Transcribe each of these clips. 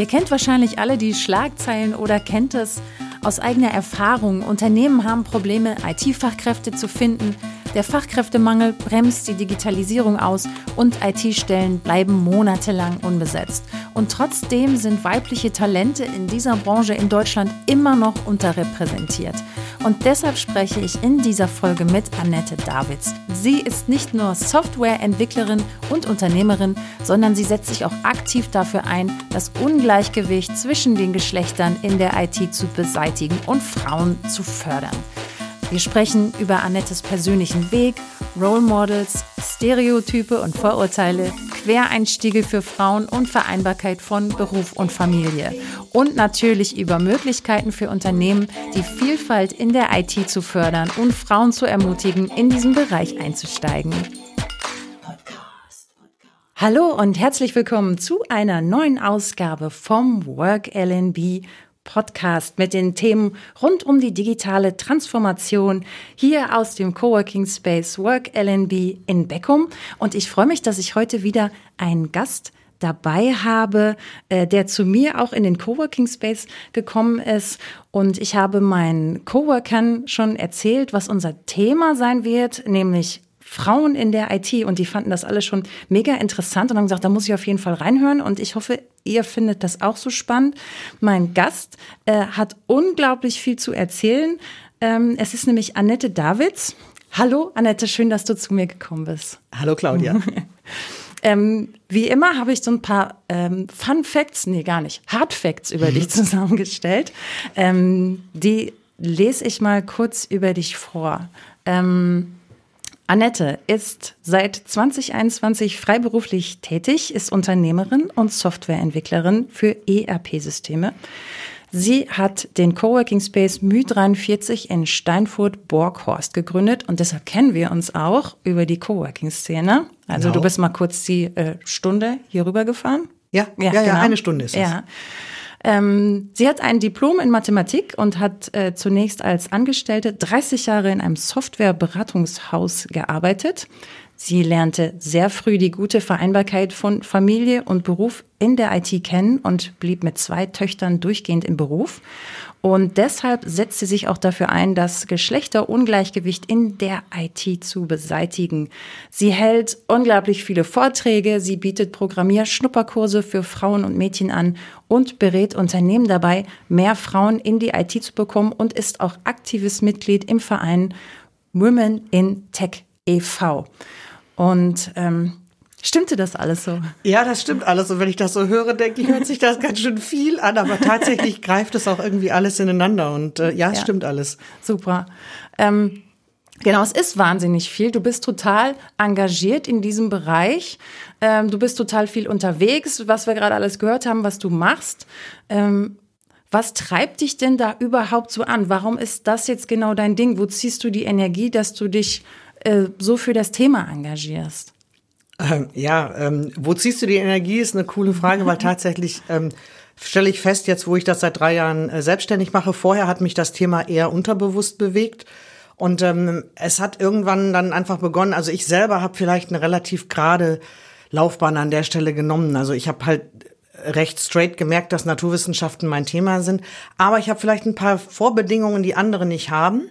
Ihr kennt wahrscheinlich alle die Schlagzeilen oder kennt es aus eigener Erfahrung. Unternehmen haben Probleme, IT-Fachkräfte zu finden. Der Fachkräftemangel bremst die Digitalisierung aus und IT-Stellen bleiben monatelang unbesetzt. Und trotzdem sind weibliche Talente in dieser Branche in Deutschland immer noch unterrepräsentiert. Und deshalb spreche ich in dieser Folge mit Annette Davids. Sie ist nicht nur Softwareentwicklerin und Unternehmerin, sondern sie setzt sich auch aktiv dafür ein, das Ungleichgewicht zwischen den Geschlechtern in der IT zu beseitigen und Frauen zu fördern. Wir sprechen über Annettes persönlichen Weg, Role Models, Stereotype und Vorurteile, Quereinstiege für Frauen und Vereinbarkeit von Beruf und Familie. Und natürlich über Möglichkeiten für Unternehmen, die Vielfalt in der IT zu fördern und Frauen zu ermutigen, in diesen Bereich einzusteigen. Hallo und herzlich willkommen zu einer neuen Ausgabe vom Work LNB Podcast mit den Themen rund um die digitale Transformation hier aus dem Coworking Space Work LNB in Beckum. Und ich freue mich, dass ich heute wieder einen Gast dabei habe, äh, der zu mir auch in den Coworking Space gekommen ist. Und ich habe meinen Coworkern schon erzählt, was unser Thema sein wird, nämlich Frauen in der IT und die fanden das alle schon mega interessant und haben gesagt, da muss ich auf jeden Fall reinhören und ich hoffe, ihr findet das auch so spannend. Mein Gast äh, hat unglaublich viel zu erzählen. Ähm, es ist nämlich Annette Davids. Hallo Annette, schön, dass du zu mir gekommen bist. Hallo Claudia. ähm, wie immer habe ich so ein paar ähm, Fun Facts, nee gar nicht, Hard Facts über dich zusammengestellt. Ähm, die lese ich mal kurz über dich vor. Ähm, Annette ist seit 2021 freiberuflich tätig, ist Unternehmerin und Softwareentwicklerin für ERP-Systeme. Sie hat den Coworking Space Mü43 in Steinfurt-Borghorst gegründet und deshalb kennen wir uns auch über die Coworking-Szene. Also genau. du bist mal kurz die äh, Stunde hier rüber gefahren. Ja, ja, ja, genau. ja, eine Stunde ist es. Ja. Ähm, sie hat ein Diplom in Mathematik und hat äh, zunächst als Angestellte 30 Jahre in einem Softwareberatungshaus gearbeitet. Sie lernte sehr früh die gute Vereinbarkeit von Familie und Beruf in der IT kennen und blieb mit zwei Töchtern durchgehend im Beruf. Und deshalb setzt sie sich auch dafür ein, das Geschlechterungleichgewicht in der IT zu beseitigen. Sie hält unglaublich viele Vorträge, sie bietet Programmierschnupperkurse für Frauen und Mädchen an und berät Unternehmen dabei, mehr Frauen in die IT zu bekommen und ist auch aktives Mitglied im Verein Women in Tech e.V. Und ähm, Stimmte das alles so? Ja, das stimmt alles. Und wenn ich das so höre, denke ich, hört sich das ganz schön viel an. Aber tatsächlich greift es auch irgendwie alles ineinander. Und äh, ja, es ja. stimmt alles. Super. Ähm, genau, es ist wahnsinnig viel. Du bist total engagiert in diesem Bereich. Ähm, du bist total viel unterwegs, was wir gerade alles gehört haben, was du machst. Ähm, was treibt dich denn da überhaupt so an? Warum ist das jetzt genau dein Ding? Wo ziehst du die Energie, dass du dich äh, so für das Thema engagierst? Ähm, ja, ähm, wo ziehst du die Energie, ist eine coole Frage, weil tatsächlich ähm, stelle ich fest, jetzt wo ich das seit drei Jahren äh, selbstständig mache, vorher hat mich das Thema eher unterbewusst bewegt. Und ähm, es hat irgendwann dann einfach begonnen, also ich selber habe vielleicht eine relativ gerade Laufbahn an der Stelle genommen. Also ich habe halt recht straight gemerkt, dass Naturwissenschaften mein Thema sind. Aber ich habe vielleicht ein paar Vorbedingungen, die andere nicht haben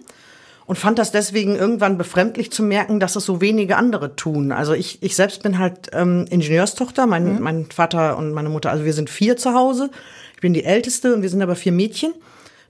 und fand das deswegen irgendwann befremdlich zu merken, dass es so wenige andere tun. Also ich, ich selbst bin halt ähm, Ingenieurstochter, mein, mhm. mein Vater und meine Mutter, also wir sind vier zu Hause. Ich bin die Älteste und wir sind aber vier Mädchen,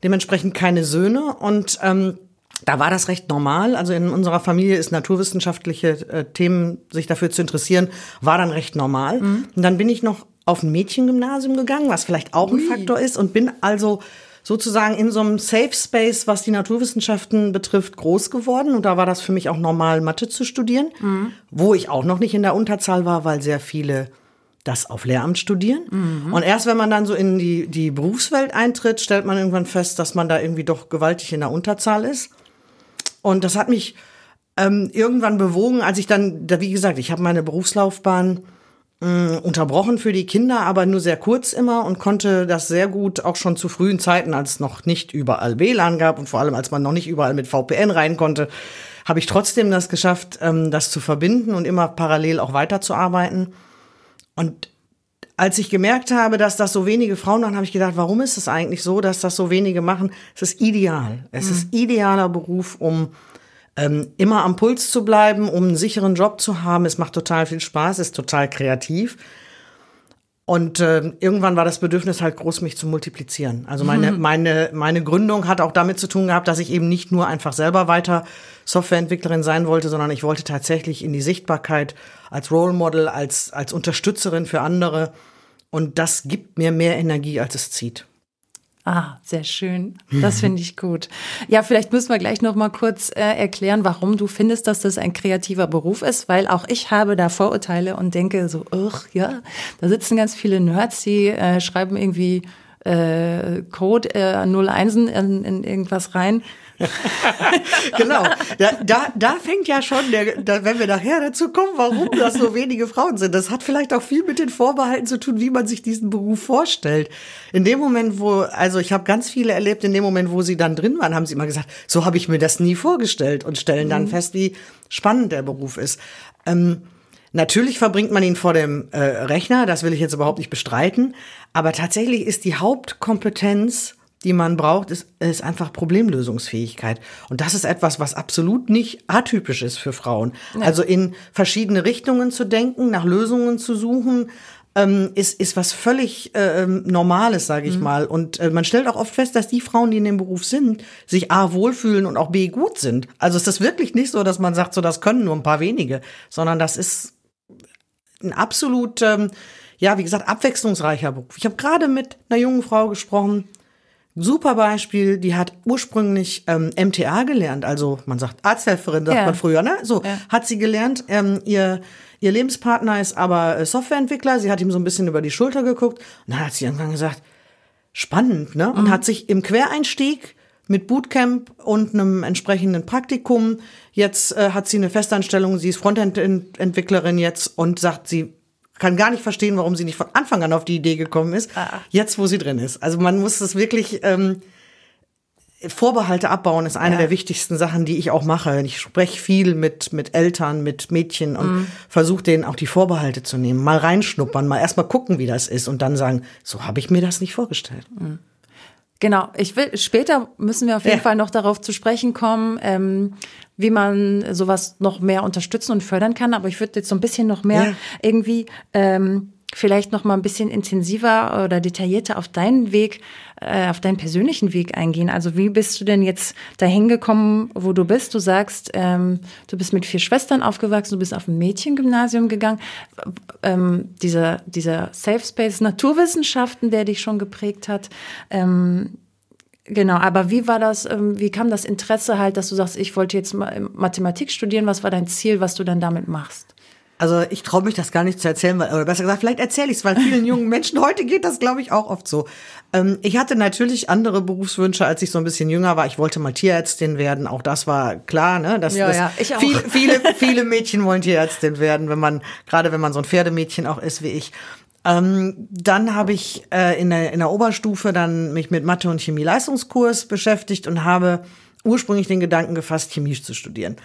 dementsprechend keine Söhne und ähm, da war das recht normal. Also in unserer Familie ist naturwissenschaftliche äh, Themen, sich dafür zu interessieren, war dann recht normal. Mhm. Und dann bin ich noch auf ein Mädchengymnasium gegangen, was vielleicht auch ein Faktor ist und bin also sozusagen in so einem Safe Space, was die Naturwissenschaften betrifft, groß geworden. Und da war das für mich auch normal, Mathe zu studieren, mhm. wo ich auch noch nicht in der Unterzahl war, weil sehr viele das auf Lehramt studieren. Mhm. Und erst wenn man dann so in die, die Berufswelt eintritt, stellt man irgendwann fest, dass man da irgendwie doch gewaltig in der Unterzahl ist. Und das hat mich ähm, irgendwann bewogen, als ich dann, da, wie gesagt, ich habe meine Berufslaufbahn mh, unterbrochen für die Kinder, aber nur sehr kurz immer und konnte das sehr gut auch schon zu frühen Zeiten, als es noch nicht überall WLAN gab und vor allem als man noch nicht überall mit VPN rein konnte, habe ich trotzdem das geschafft, ähm, das zu verbinden und immer parallel auch weiterzuarbeiten. Und als ich gemerkt habe, dass das so wenige Frauen machen, habe ich gedacht, warum ist es eigentlich so, dass das so wenige machen? Es ist ideal. Es mhm. ist idealer Beruf, um ähm, immer am Puls zu bleiben, um einen sicheren Job zu haben. Es macht total viel Spaß, ist total kreativ. Und äh, irgendwann war das Bedürfnis halt groß, mich zu multiplizieren. Also meine, mhm. meine, meine Gründung hat auch damit zu tun gehabt, dass ich eben nicht nur einfach selber weiter Softwareentwicklerin sein wollte, sondern ich wollte tatsächlich in die Sichtbarkeit als Role Model, als, als Unterstützerin für andere. Und das gibt mir mehr Energie, als es zieht. Ah, sehr schön. Das finde ich gut. Ja, vielleicht müssen wir gleich noch mal kurz äh, erklären, warum du findest, dass das ein kreativer Beruf ist, weil auch ich habe da Vorurteile und denke so, ja, da sitzen ganz viele Nerds, die äh, schreiben irgendwie äh, Code äh, 01 in, in irgendwas rein. genau. Da, da, da fängt ja schon, der, da, wenn wir nachher dazu kommen, warum das so wenige Frauen sind. Das hat vielleicht auch viel mit den Vorbehalten zu tun, wie man sich diesen Beruf vorstellt. In dem Moment, wo, also ich habe ganz viele erlebt, in dem Moment, wo sie dann drin waren, haben sie immer gesagt, so habe ich mir das nie vorgestellt und stellen dann mhm. fest, wie spannend der Beruf ist. Ähm, Natürlich verbringt man ihn vor dem äh, Rechner, das will ich jetzt überhaupt nicht bestreiten, aber tatsächlich ist die Hauptkompetenz, die man braucht, ist, ist einfach Problemlösungsfähigkeit. Und das ist etwas, was absolut nicht atypisch ist für Frauen. Ja. Also in verschiedene Richtungen zu denken, nach Lösungen zu suchen, ähm, ist, ist was völlig äh, ähm, Normales, sage ich mhm. mal. Und äh, man stellt auch oft fest, dass die Frauen, die in dem Beruf sind, sich A wohlfühlen und auch B gut sind. Also ist das wirklich nicht so, dass man sagt, so das können nur ein paar wenige, sondern das ist ein absolut, ähm, ja, wie gesagt, abwechslungsreicher Beruf. Ich habe gerade mit einer jungen Frau gesprochen, super Beispiel, die hat ursprünglich ähm, MTA gelernt, also man sagt Arzthelferin, sagt ja. man früher, ne? So, ja. hat sie gelernt. Ähm, ihr, ihr Lebenspartner ist aber äh, Softwareentwickler, sie hat ihm so ein bisschen über die Schulter geguckt und dann hat sie irgendwann gesagt, spannend, ne? Und mhm. hat sich im Quereinstieg mit Bootcamp und einem entsprechenden Praktikum. Jetzt äh, hat sie eine Festanstellung, sie ist Frontend-Entwicklerin jetzt und sagt, sie kann gar nicht verstehen, warum sie nicht von Anfang an auf die Idee gekommen ist, ah. jetzt wo sie drin ist. Also man muss das wirklich ähm, Vorbehalte abbauen ist eine ja. der wichtigsten Sachen, die ich auch mache. Ich spreche viel mit mit Eltern, mit Mädchen und mhm. versuche denen auch die Vorbehalte zu nehmen, mal reinschnuppern, mal erstmal gucken, wie das ist und dann sagen, so habe ich mir das nicht vorgestellt. Mhm. Genau, ich will später müssen wir auf jeden ja. Fall noch darauf zu sprechen kommen, ähm, wie man sowas noch mehr unterstützen und fördern kann. Aber ich würde jetzt so ein bisschen noch mehr ja. irgendwie ähm, vielleicht noch mal ein bisschen intensiver oder detaillierter auf deinen Weg, äh, auf deinen persönlichen Weg eingehen. Also wie bist du denn jetzt dahin gekommen, wo du bist? Du sagst, ähm, du bist mit vier Schwestern aufgewachsen, du bist auf ein Mädchengymnasium gegangen. Ähm, dieser, dieser Safe Space Naturwissenschaften, der dich schon geprägt hat. Ähm, Genau, aber wie war das, ähm, wie kam das Interesse halt, dass du sagst, ich wollte jetzt Mathematik studieren, was war dein Ziel, was du dann damit machst? Also ich traue mich das gar nicht zu erzählen, weil, oder besser gesagt, vielleicht erzähle ich es, weil vielen jungen Menschen heute geht das, glaube ich, auch oft so. Ähm, ich hatte natürlich andere Berufswünsche, als ich so ein bisschen jünger war. Ich wollte mal Tierärztin werden, auch das war klar, ne? Dass, ja, dass ja, ich auch. Viele, viele, viele Mädchen wollen Tierärztin werden, wenn man, gerade wenn man so ein Pferdemädchen auch ist wie ich. Ähm, dann habe ich äh, in, der, in der Oberstufe dann mich mit Mathe- und Chemie-Leistungskurs beschäftigt und habe ursprünglich den Gedanken gefasst, Chemie zu studieren.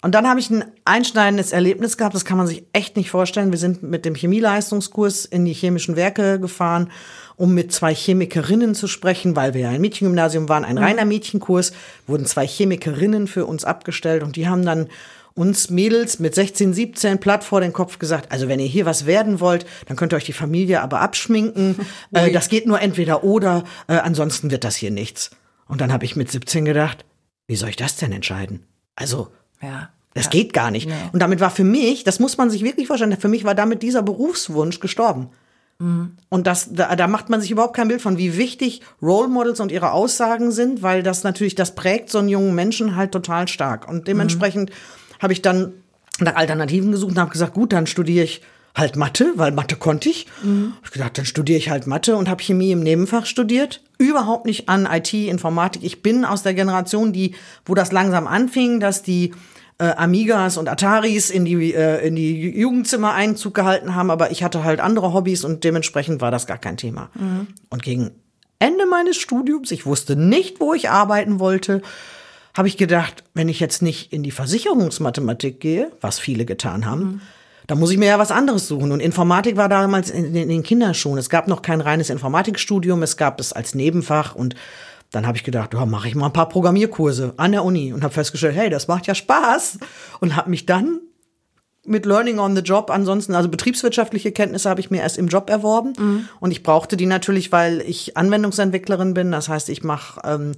Und dann habe ich ein einschneidendes Erlebnis gehabt, das kann man sich echt nicht vorstellen. Wir sind mit dem Chemieleistungskurs in die chemischen Werke gefahren, um mit zwei Chemikerinnen zu sprechen, weil wir ja ein Mädchengymnasium waren, ein mhm. reiner Mädchenkurs, wurden zwei Chemikerinnen für uns abgestellt und die haben dann uns Mädels mit 16, 17 platt vor den Kopf gesagt, also wenn ihr hier was werden wollt, dann könnt ihr euch die Familie aber abschminken. äh, das geht nur entweder oder, äh, ansonsten wird das hier nichts. Und dann habe ich mit 17 gedacht, wie soll ich das denn entscheiden? Also ja. Das geht gar nicht. Nee. Und damit war für mich, das muss man sich wirklich vorstellen, für mich war damit dieser Berufswunsch gestorben. Mhm. Und das, da, da macht man sich überhaupt kein Bild von, wie wichtig Role Models und ihre Aussagen sind, weil das natürlich, das prägt so einen jungen Menschen halt total stark. Und dementsprechend mhm. habe ich dann nach Alternativen gesucht und habe gesagt, gut, dann studiere ich halt Mathe, weil Mathe konnte ich. Mhm. Hab ich gedacht, dann studiere ich halt Mathe und habe Chemie im Nebenfach studiert. Überhaupt nicht an IT, Informatik. Ich bin aus der Generation, die, wo das langsam anfing, dass die äh, Amigas und Ataris in die, äh, in die Jugendzimmer Einzug gehalten haben, aber ich hatte halt andere Hobbys und dementsprechend war das gar kein Thema. Mhm. Und gegen Ende meines Studiums, ich wusste nicht, wo ich arbeiten wollte, habe ich gedacht, wenn ich jetzt nicht in die Versicherungsmathematik gehe, was viele getan haben, mhm da muss ich mir ja was anderes suchen. Und Informatik war damals in, in den Kinderschuhen. Es gab noch kein reines Informatikstudium, es gab es als Nebenfach und dann habe ich gedacht, ja, mache ich mal ein paar Programmierkurse an der Uni und habe festgestellt, hey, das macht ja Spaß und habe mich dann mit Learning on the Job ansonsten, also betriebswirtschaftliche Kenntnisse habe ich mir erst im Job erworben mhm. und ich brauchte die natürlich, weil ich Anwendungsentwicklerin bin. Das heißt, ich mache ähm,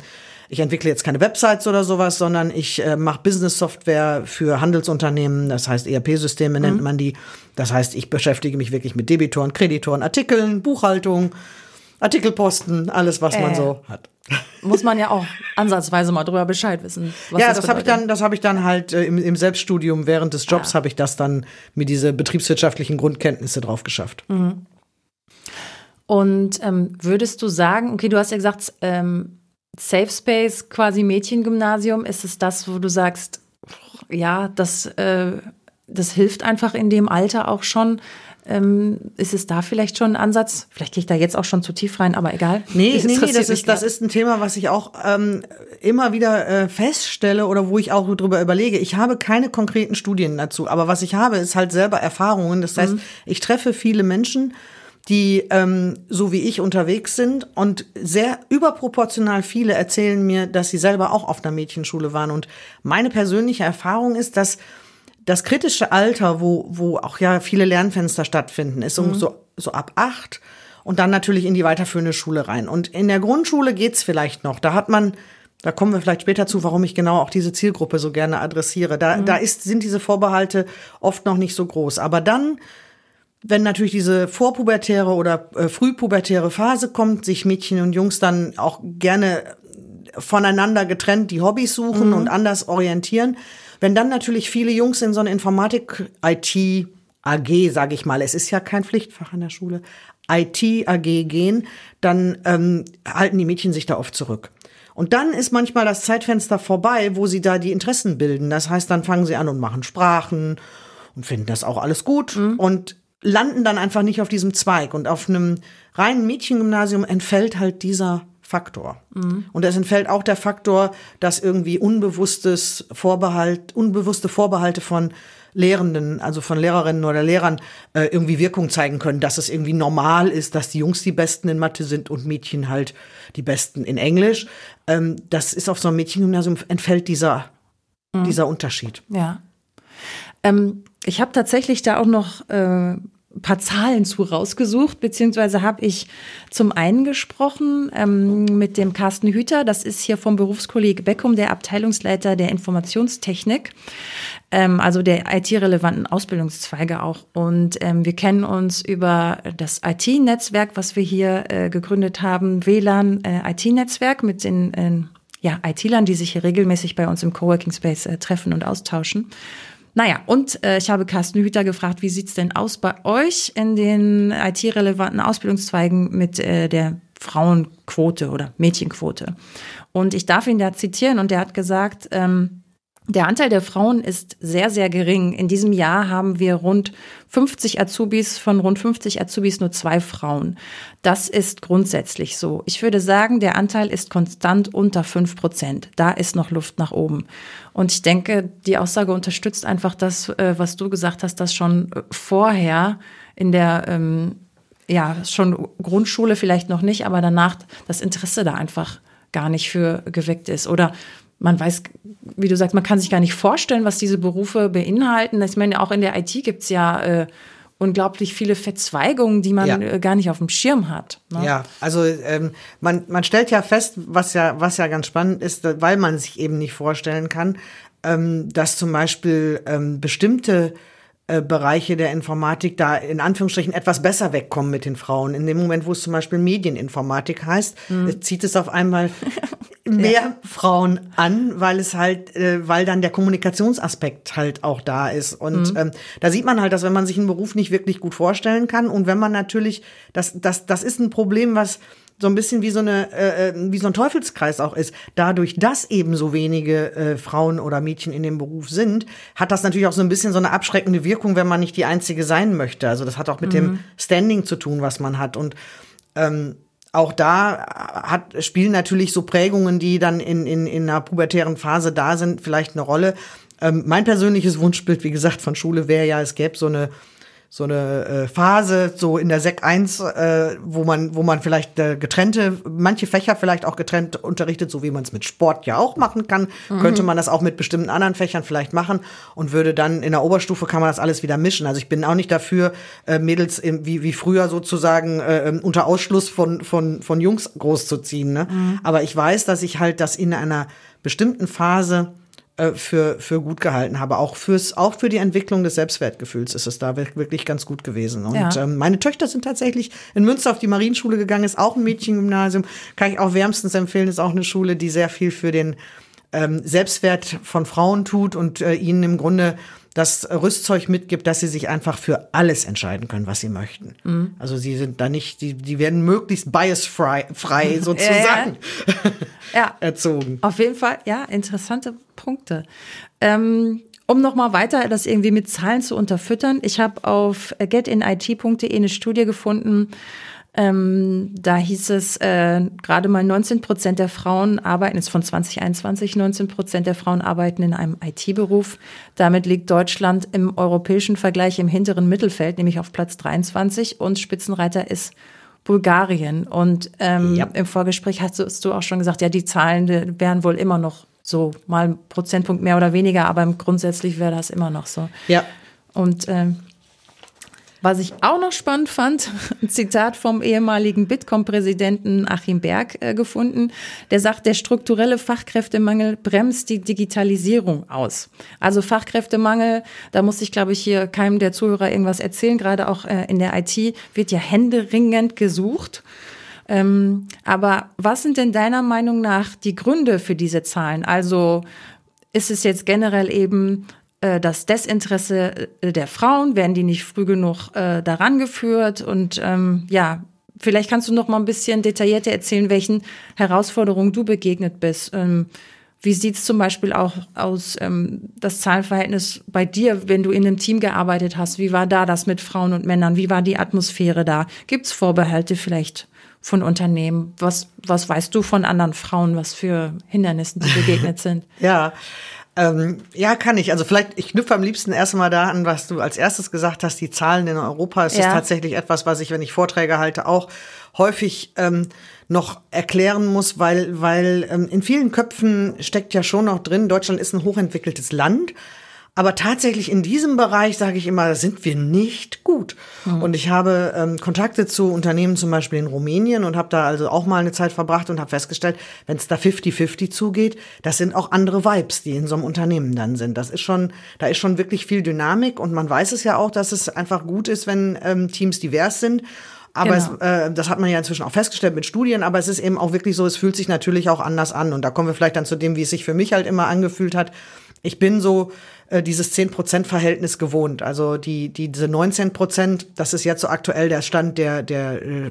ich entwickle jetzt keine Websites oder sowas, sondern ich äh, mache Business-Software für Handelsunternehmen, das heißt ERP-Systeme nennt mhm. man die. Das heißt, ich beschäftige mich wirklich mit Debitoren, Kreditoren, Artikeln, Buchhaltung, Artikelposten, alles, was äh, man so hat. Muss man ja auch ansatzweise mal drüber Bescheid wissen. ja, das, das habe ich dann, das habe ich dann halt äh, im, im, Selbststudium während des Jobs ah. habe ich das dann mit diese betriebswirtschaftlichen Grundkenntnisse drauf geschafft. Mhm. Und ähm, würdest du sagen, okay, du hast ja gesagt, ähm, Safe Space, quasi Mädchengymnasium, ist es das, wo du sagst, ja, das, äh, das hilft einfach in dem Alter auch schon. Ähm, ist es da vielleicht schon ein Ansatz? Vielleicht gehe ich da jetzt auch schon zu tief rein, aber egal. Nee, nee, nee das, ist, das ist ein Thema, was ich auch ähm, immer wieder äh, feststelle oder wo ich auch drüber überlege. Ich habe keine konkreten Studien dazu, aber was ich habe, ist halt selber Erfahrungen. Das heißt, mhm. ich treffe viele Menschen, die ähm, so wie ich unterwegs sind und sehr überproportional viele erzählen mir, dass sie selber auch auf einer Mädchenschule waren. Und meine persönliche Erfahrung ist, dass das kritische Alter, wo, wo auch ja viele Lernfenster stattfinden, ist mhm. so, so ab acht und dann natürlich in die weiterführende Schule rein. Und in der Grundschule geht's vielleicht noch. Da hat man, da kommen wir vielleicht später zu, warum ich genau auch diese Zielgruppe so gerne adressiere. Da, mhm. da ist, sind diese Vorbehalte oft noch nicht so groß. Aber dann wenn natürlich diese vorpubertäre oder äh, frühpubertäre Phase kommt, sich Mädchen und Jungs dann auch gerne voneinander getrennt die Hobbys suchen mhm. und anders orientieren. Wenn dann natürlich viele Jungs in so eine Informatik-IT AG, sage ich mal, es ist ja kein Pflichtfach an der Schule, IT AG gehen, dann ähm, halten die Mädchen sich da oft zurück. Und dann ist manchmal das Zeitfenster vorbei, wo sie da die Interessen bilden. Das heißt, dann fangen sie an und machen Sprachen und finden das auch alles gut. Mhm. Und landen dann einfach nicht auf diesem Zweig. Und auf einem reinen Mädchengymnasium entfällt halt dieser Faktor. Mhm. Und es entfällt auch der Faktor, dass irgendwie unbewusstes Vorbehalt, unbewusste Vorbehalte von Lehrenden, also von Lehrerinnen oder Lehrern, äh, irgendwie Wirkung zeigen können, dass es irgendwie normal ist, dass die Jungs die Besten in Mathe sind und Mädchen halt die Besten in Englisch. Ähm, das ist auf so einem Mädchengymnasium entfällt dieser, mhm. dieser Unterschied. Ja. Ähm, ich habe tatsächlich da auch noch äh, paar Zahlen zu rausgesucht, beziehungsweise habe ich zum einen gesprochen ähm, mit dem Carsten Hüter, das ist hier vom Berufskolleg Beckum, der Abteilungsleiter der Informationstechnik, ähm, also der IT-relevanten Ausbildungszweige auch. Und ähm, wir kennen uns über das IT-Netzwerk, was wir hier äh, gegründet haben, WLAN äh, IT-Netzwerk mit den äh, ja, IT-Lern, die sich hier regelmäßig bei uns im Coworking Space äh, treffen und austauschen. Naja, und äh, ich habe Carsten Hüter gefragt, wie sieht's denn aus bei euch in den IT-relevanten Ausbildungszweigen mit äh, der Frauenquote oder Mädchenquote? Und ich darf ihn da zitieren und der hat gesagt, ähm, der Anteil der Frauen ist sehr, sehr gering. In diesem Jahr haben wir rund 50 Azubis, von rund 50 Azubis nur zwei Frauen. Das ist grundsätzlich so. Ich würde sagen, der Anteil ist konstant unter fünf Prozent. Da ist noch Luft nach oben. Und ich denke, die Aussage unterstützt einfach das, äh, was du gesagt hast, dass schon äh, vorher in der, ähm, ja, schon Grundschule vielleicht noch nicht, aber danach das Interesse da einfach gar nicht für geweckt ist. Oder man weiß, wie du sagst, man kann sich gar nicht vorstellen, was diese Berufe beinhalten. Ich meine, auch in der IT gibt's ja äh, unglaublich viele Verzweigungen, die man ja. äh, gar nicht auf dem Schirm hat. Ne? Ja, also ähm, man, man stellt ja fest, was ja, was ja ganz spannend ist, weil man sich eben nicht vorstellen kann, ähm, dass zum Beispiel ähm, bestimmte äh, Bereiche der Informatik da in Anführungsstrichen etwas besser wegkommen mit den Frauen. In dem Moment, wo es zum Beispiel Medieninformatik heißt, mhm. zieht es auf einmal mehr ja. Frauen an, weil es halt, äh, weil dann der Kommunikationsaspekt halt auch da ist. Und mhm. ähm, da sieht man halt, dass wenn man sich einen Beruf nicht wirklich gut vorstellen kann und wenn man natürlich, das, das, das ist ein Problem, was so ein bisschen wie so eine äh, äh, wie so ein Teufelskreis auch ist. Dadurch, dass eben so wenige äh, Frauen oder Mädchen in dem Beruf sind, hat das natürlich auch so ein bisschen so eine abschreckende Wirkung, wenn man nicht die einzige sein möchte. Also das hat auch mit mhm. dem Standing zu tun, was man hat und ähm, auch da hat, spielen natürlich so Prägungen, die dann in, in, in einer pubertären Phase da sind, vielleicht eine Rolle. Ähm, mein persönliches Wunschbild, wie gesagt, von Schule wäre ja, es gäbe so eine so eine äh, Phase, so in der Sek 1, äh, wo man, wo man vielleicht äh, getrennte, manche Fächer vielleicht auch getrennt unterrichtet, so wie man es mit Sport ja auch machen kann, mhm. könnte man das auch mit bestimmten anderen Fächern vielleicht machen und würde dann in der Oberstufe kann man das alles wieder mischen. Also ich bin auch nicht dafür, äh, Mädels im, wie, wie früher sozusagen äh, ähm, unter Ausschluss von, von, von Jungs großzuziehen. Ne? Mhm. Aber ich weiß, dass ich halt das in einer bestimmten Phase äh, für, für gut gehalten habe. Auch, fürs, auch für die Entwicklung des Selbstwertgefühls ist es da wirklich ganz gut gewesen. Und ja. ähm, meine Töchter sind tatsächlich in Münster auf die Marienschule gegangen, ist auch ein Mädchengymnasium. Kann ich auch wärmstens empfehlen, ist auch eine Schule, die sehr viel für den ähm, Selbstwert von Frauen tut und äh, ihnen im Grunde das Rüstzeug mitgibt, dass sie sich einfach für alles entscheiden können, was sie möchten. Mhm. Also sie sind da nicht, die, die werden möglichst biasfrei frei sozusagen ja. erzogen. Auf jeden Fall, ja, interessante Punkte. Ähm, um nochmal weiter das irgendwie mit Zahlen zu unterfüttern, ich habe auf getinit.de eine Studie gefunden, ähm, da hieß es, äh, gerade mal 19 Prozent der Frauen arbeiten, ist von 2021, 19 Prozent der Frauen arbeiten in einem IT-Beruf. Damit liegt Deutschland im europäischen Vergleich im hinteren Mittelfeld, nämlich auf Platz 23 und Spitzenreiter ist Bulgarien. Und ähm, ja. im Vorgespräch hast du, hast du auch schon gesagt, ja, die Zahlen wären wohl immer noch so, mal ein Prozentpunkt mehr oder weniger, aber grundsätzlich wäre das immer noch so. Ja. Und ähm, was ich auch noch spannend fand, ein Zitat vom ehemaligen Bitkom-Präsidenten Achim Berg äh, gefunden, der sagt, der strukturelle Fachkräftemangel bremst die Digitalisierung aus. Also Fachkräftemangel, da muss ich, glaube ich, hier keinem der Zuhörer irgendwas erzählen, gerade auch äh, in der IT wird ja händeringend gesucht. Ähm, aber was sind denn deiner Meinung nach die Gründe für diese Zahlen? Also ist es jetzt generell eben das Desinteresse äh, der Frauen, werden die nicht früh genug äh, daran geführt und ähm, ja, vielleicht kannst du noch mal ein bisschen detaillierter erzählen, welchen Herausforderungen du begegnet bist. Ähm, wie sieht's zum Beispiel auch aus, ähm, das Zahlenverhältnis bei dir, wenn du in einem Team gearbeitet hast? Wie war da das mit Frauen und Männern? Wie war die Atmosphäre da? Gibt's Vorbehalte vielleicht von Unternehmen? Was, was weißt du von anderen Frauen, was für Hindernissen die begegnet sind? ja, ähm, ja, kann ich. Also vielleicht, ich knüpfe am liebsten erstmal da an, was du als erstes gesagt hast, die Zahlen in Europa. Es ja. ist tatsächlich etwas, was ich, wenn ich Vorträge halte, auch häufig ähm, noch erklären muss, weil, weil ähm, in vielen Köpfen steckt ja schon noch drin, Deutschland ist ein hochentwickeltes Land. Aber tatsächlich in diesem Bereich, sage ich immer, sind wir nicht gut. Mhm. Und ich habe ähm, Kontakte zu Unternehmen zum Beispiel in Rumänien und habe da also auch mal eine Zeit verbracht und habe festgestellt, wenn es da 50-50 zugeht, das sind auch andere Vibes, die in so einem Unternehmen dann sind. Das ist schon, da ist schon wirklich viel Dynamik und man weiß es ja auch, dass es einfach gut ist, wenn ähm, Teams divers sind. Aber genau. es, äh, das hat man ja inzwischen auch festgestellt mit Studien, aber es ist eben auch wirklich so, es fühlt sich natürlich auch anders an. Und da kommen wir vielleicht dann zu dem, wie es sich für mich halt immer angefühlt hat. Ich bin so äh, dieses 10%-Verhältnis gewohnt. Also die, die, diese 19%, das ist jetzt so aktuell der Stand der, der, äh,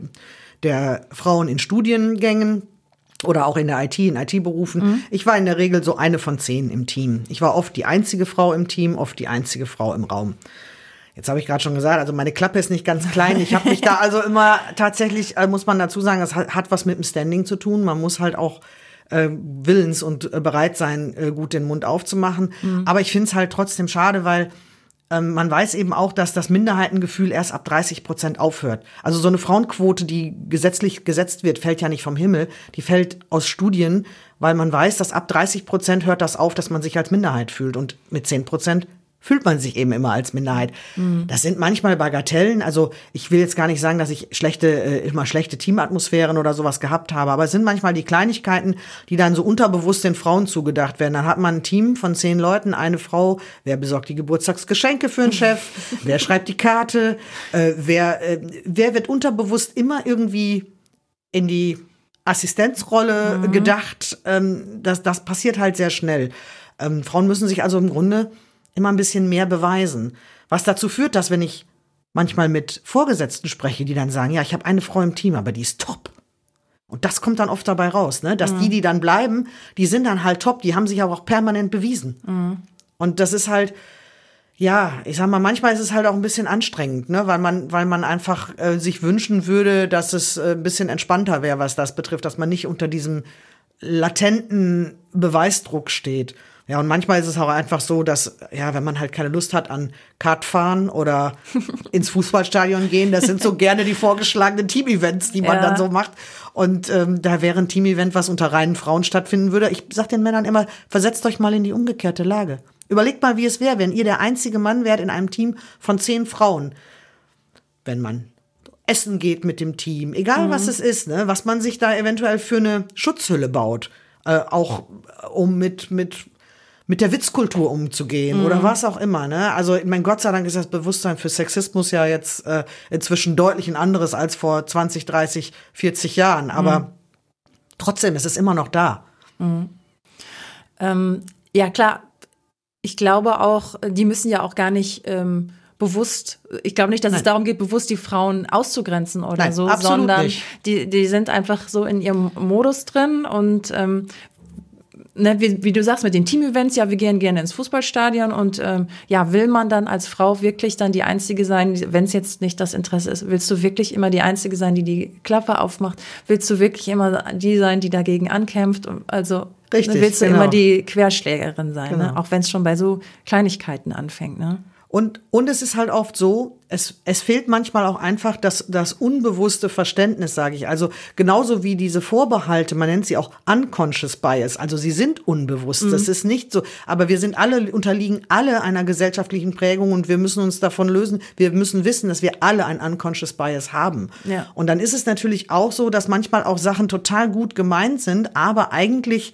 der Frauen in Studiengängen oder auch in der IT, in IT-Berufen. Mhm. Ich war in der Regel so eine von zehn im Team. Ich war oft die einzige Frau im Team, oft die einzige Frau im Raum. Jetzt habe ich gerade schon gesagt, also meine Klappe ist nicht ganz klein. Ich habe mich da also immer tatsächlich, äh, muss man dazu sagen, das hat, hat was mit dem Standing zu tun. Man muss halt auch äh, willens und äh, bereit sein, äh, gut den Mund aufzumachen. Mhm. Aber ich finde es halt trotzdem schade, weil ähm, man weiß eben auch, dass das Minderheitengefühl erst ab 30 Prozent aufhört. Also so eine Frauenquote, die gesetzlich gesetzt wird, fällt ja nicht vom Himmel. Die fällt aus Studien, weil man weiß, dass ab 30 Prozent hört das auf, dass man sich als Minderheit fühlt. Und mit 10 Prozent fühlt man sich eben immer als Minderheit. Mhm. Das sind manchmal Bagatellen. Also ich will jetzt gar nicht sagen, dass ich schlechte, äh, immer schlechte Teamatmosphären oder sowas gehabt habe, aber es sind manchmal die Kleinigkeiten, die dann so unterbewusst den Frauen zugedacht werden. Dann hat man ein Team von zehn Leuten, eine Frau, wer besorgt die Geburtstagsgeschenke für den Chef, wer schreibt die Karte, äh, wer, äh, wer wird unterbewusst immer irgendwie in die Assistenzrolle mhm. gedacht. Ähm, das, das passiert halt sehr schnell. Ähm, Frauen müssen sich also im Grunde immer ein bisschen mehr beweisen. Was dazu führt, dass wenn ich manchmal mit Vorgesetzten spreche, die dann sagen, ja, ich habe eine Frau im Team, aber die ist top. Und das kommt dann oft dabei raus, ne? dass mhm. die, die dann bleiben, die sind dann halt top, die haben sich aber auch permanent bewiesen. Mhm. Und das ist halt, ja, ich sag mal, manchmal ist es halt auch ein bisschen anstrengend, ne? weil man, weil man einfach äh, sich wünschen würde, dass es äh, ein bisschen entspannter wäre, was das betrifft, dass man nicht unter diesem latenten Beweisdruck steht. Ja, und manchmal ist es auch einfach so, dass, ja, wenn man halt keine Lust hat an Kartfahren oder ins Fußballstadion gehen, das sind so gerne die vorgeschlagenen Team-Events, die man Ja. dann so macht. Und ähm, da wäre ein Team-Event, was unter reinen Frauen stattfinden würde. Ich sag den Männern immer, versetzt euch mal in die umgekehrte Lage. Überlegt mal, wie es wäre, wenn ihr der einzige Mann wärt in einem Team von zehn Frauen. Wenn man essen geht mit dem Team, egal was es ist, ne, was man sich da eventuell für eine Schutzhülle baut, äh, auch äh, um mit mit mit der Witzkultur umzugehen oder was auch immer. Ne? Also, mein Gott sei Dank ist das Bewusstsein für Sexismus ja jetzt äh, inzwischen deutlich ein anderes als vor 20, 30, 40 Jahren. Aber trotzdem, es ist immer noch da. Ähm, ja, klar. Ich glaube auch, die müssen ja auch gar nicht ähm, bewusst, ich glaube nicht, dass es Nein. darum geht, bewusst die Frauen auszugrenzen oder Nein, so, absolut sondern nicht. Die, die sind einfach so in ihrem Modus drin und ähm, ne, wie, wie du sagst, mit den Team-Events, ja, wir gehen gerne ins Fußballstadion und ähm, ja, will man dann als Frau wirklich dann die Einzige sein, wenn es jetzt nicht das Interesse ist, willst du wirklich immer die Einzige sein, die die Klappe aufmacht? Willst du wirklich immer die sein, die dagegen ankämpft? Also Richtig, ne, willst du genau. immer die Querschlägerin sein, ne? Genau. auch wenn es schon bei so Kleinigkeiten anfängt. Ne? Und, und es ist halt oft so, es, es fehlt manchmal auch einfach das, das unbewusste Verständnis, sage ich. Also genauso wie diese Vorbehalte, man nennt sie auch unconscious bias, also sie sind unbewusst, das ist nicht so. Aber wir sind alle, unterliegen alle einer gesellschaftlichen Prägung und wir müssen uns davon lösen. Wir müssen wissen, dass wir alle ein unconscious bias haben. Ja. Und dann ist es natürlich auch so, dass manchmal auch Sachen total gut gemeint sind, aber eigentlich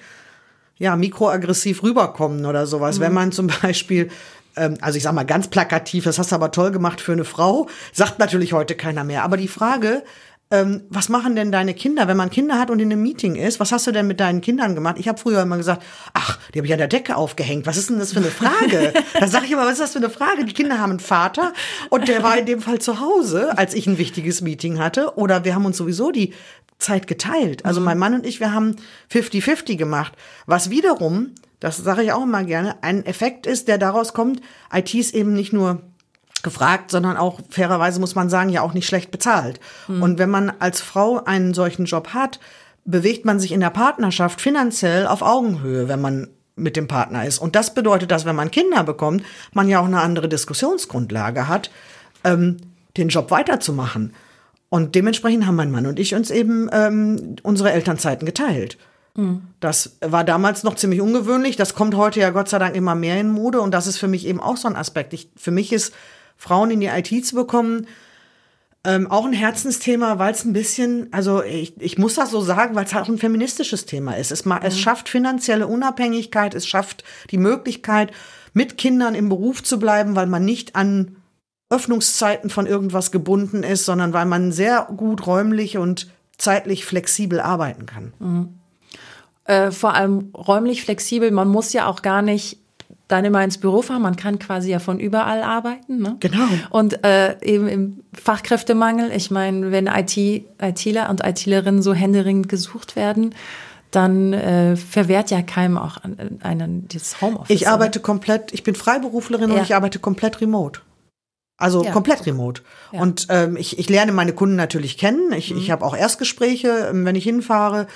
ja, mikroaggressiv rüberkommen oder sowas. Wenn man zum Beispiel, ähm, also ich sag mal ganz plakativ, das hast du aber toll gemacht für eine Frau, sagt natürlich heute keiner mehr. Aber die Frage, ähm, was machen denn deine Kinder, wenn man Kinder hat und in einem Meeting ist? Was hast du denn mit deinen Kindern gemacht? Ich habe früher immer gesagt, ach, die habe ich an der Decke aufgehängt. Was ist denn das für eine Frage? da sage ich immer, was ist das für eine Frage? Die Kinder haben einen Vater und der war in dem Fall zu Hause, als ich ein wichtiges Meeting hatte. Oder wir haben uns sowieso die Zeit geteilt. Also mein Mann und ich, wir haben 50-50 gemacht. Was wiederum, das sage ich auch immer gerne, ein Effekt ist, der daraus kommt, IT ist eben nicht nur gefragt, sondern auch fairerweise muss man sagen, ja auch nicht schlecht bezahlt. Und wenn man als Frau einen solchen Job hat, bewegt man sich in der Partnerschaft finanziell auf Augenhöhe, wenn man mit dem Partner ist. Und das bedeutet, dass wenn man Kinder bekommt, man ja auch eine andere Diskussionsgrundlage hat, ähm, den Job weiterzumachen. Und dementsprechend haben mein Mann und ich uns eben ähm, unsere Elternzeiten geteilt. Das war damals noch ziemlich ungewöhnlich. Das kommt heute ja Gott sei Dank immer mehr in Mode. Und das ist für mich eben auch so ein Aspekt. Ich, für mich ist, Frauen in die IT zu bekommen, ähm, auch ein Herzensthema, weil es ein bisschen, also ich, ich muss das so sagen, weil es halt auch ein feministisches Thema ist. Es, ma, es schafft finanzielle Unabhängigkeit, es schafft die Möglichkeit, mit Kindern im Beruf zu bleiben, weil man nicht an Öffnungszeiten von irgendwas gebunden ist, sondern weil man sehr gut räumlich und zeitlich flexibel arbeiten kann. Äh, vor allem räumlich flexibel, man muss ja auch gar nicht dann immer ins Büro fahren, man kann quasi ja von überall arbeiten. Ne? Genau. Und äh, eben im Fachkräftemangel, ich meine, wenn IT, ITler und ITlerinnen so händeringend gesucht werden, dann äh, verwehrt ja keinem auch einen das Homeoffice. Ich arbeite komplett, ich bin Freiberuflerin Ja. und ich arbeite komplett remote. Also Ja. komplett remote. Ja. Mhm. Und ähm, ich, ich lerne meine Kunden natürlich kennen. Ich, ich habe auch Erstgespräche, ähm, wenn ich hinfahre.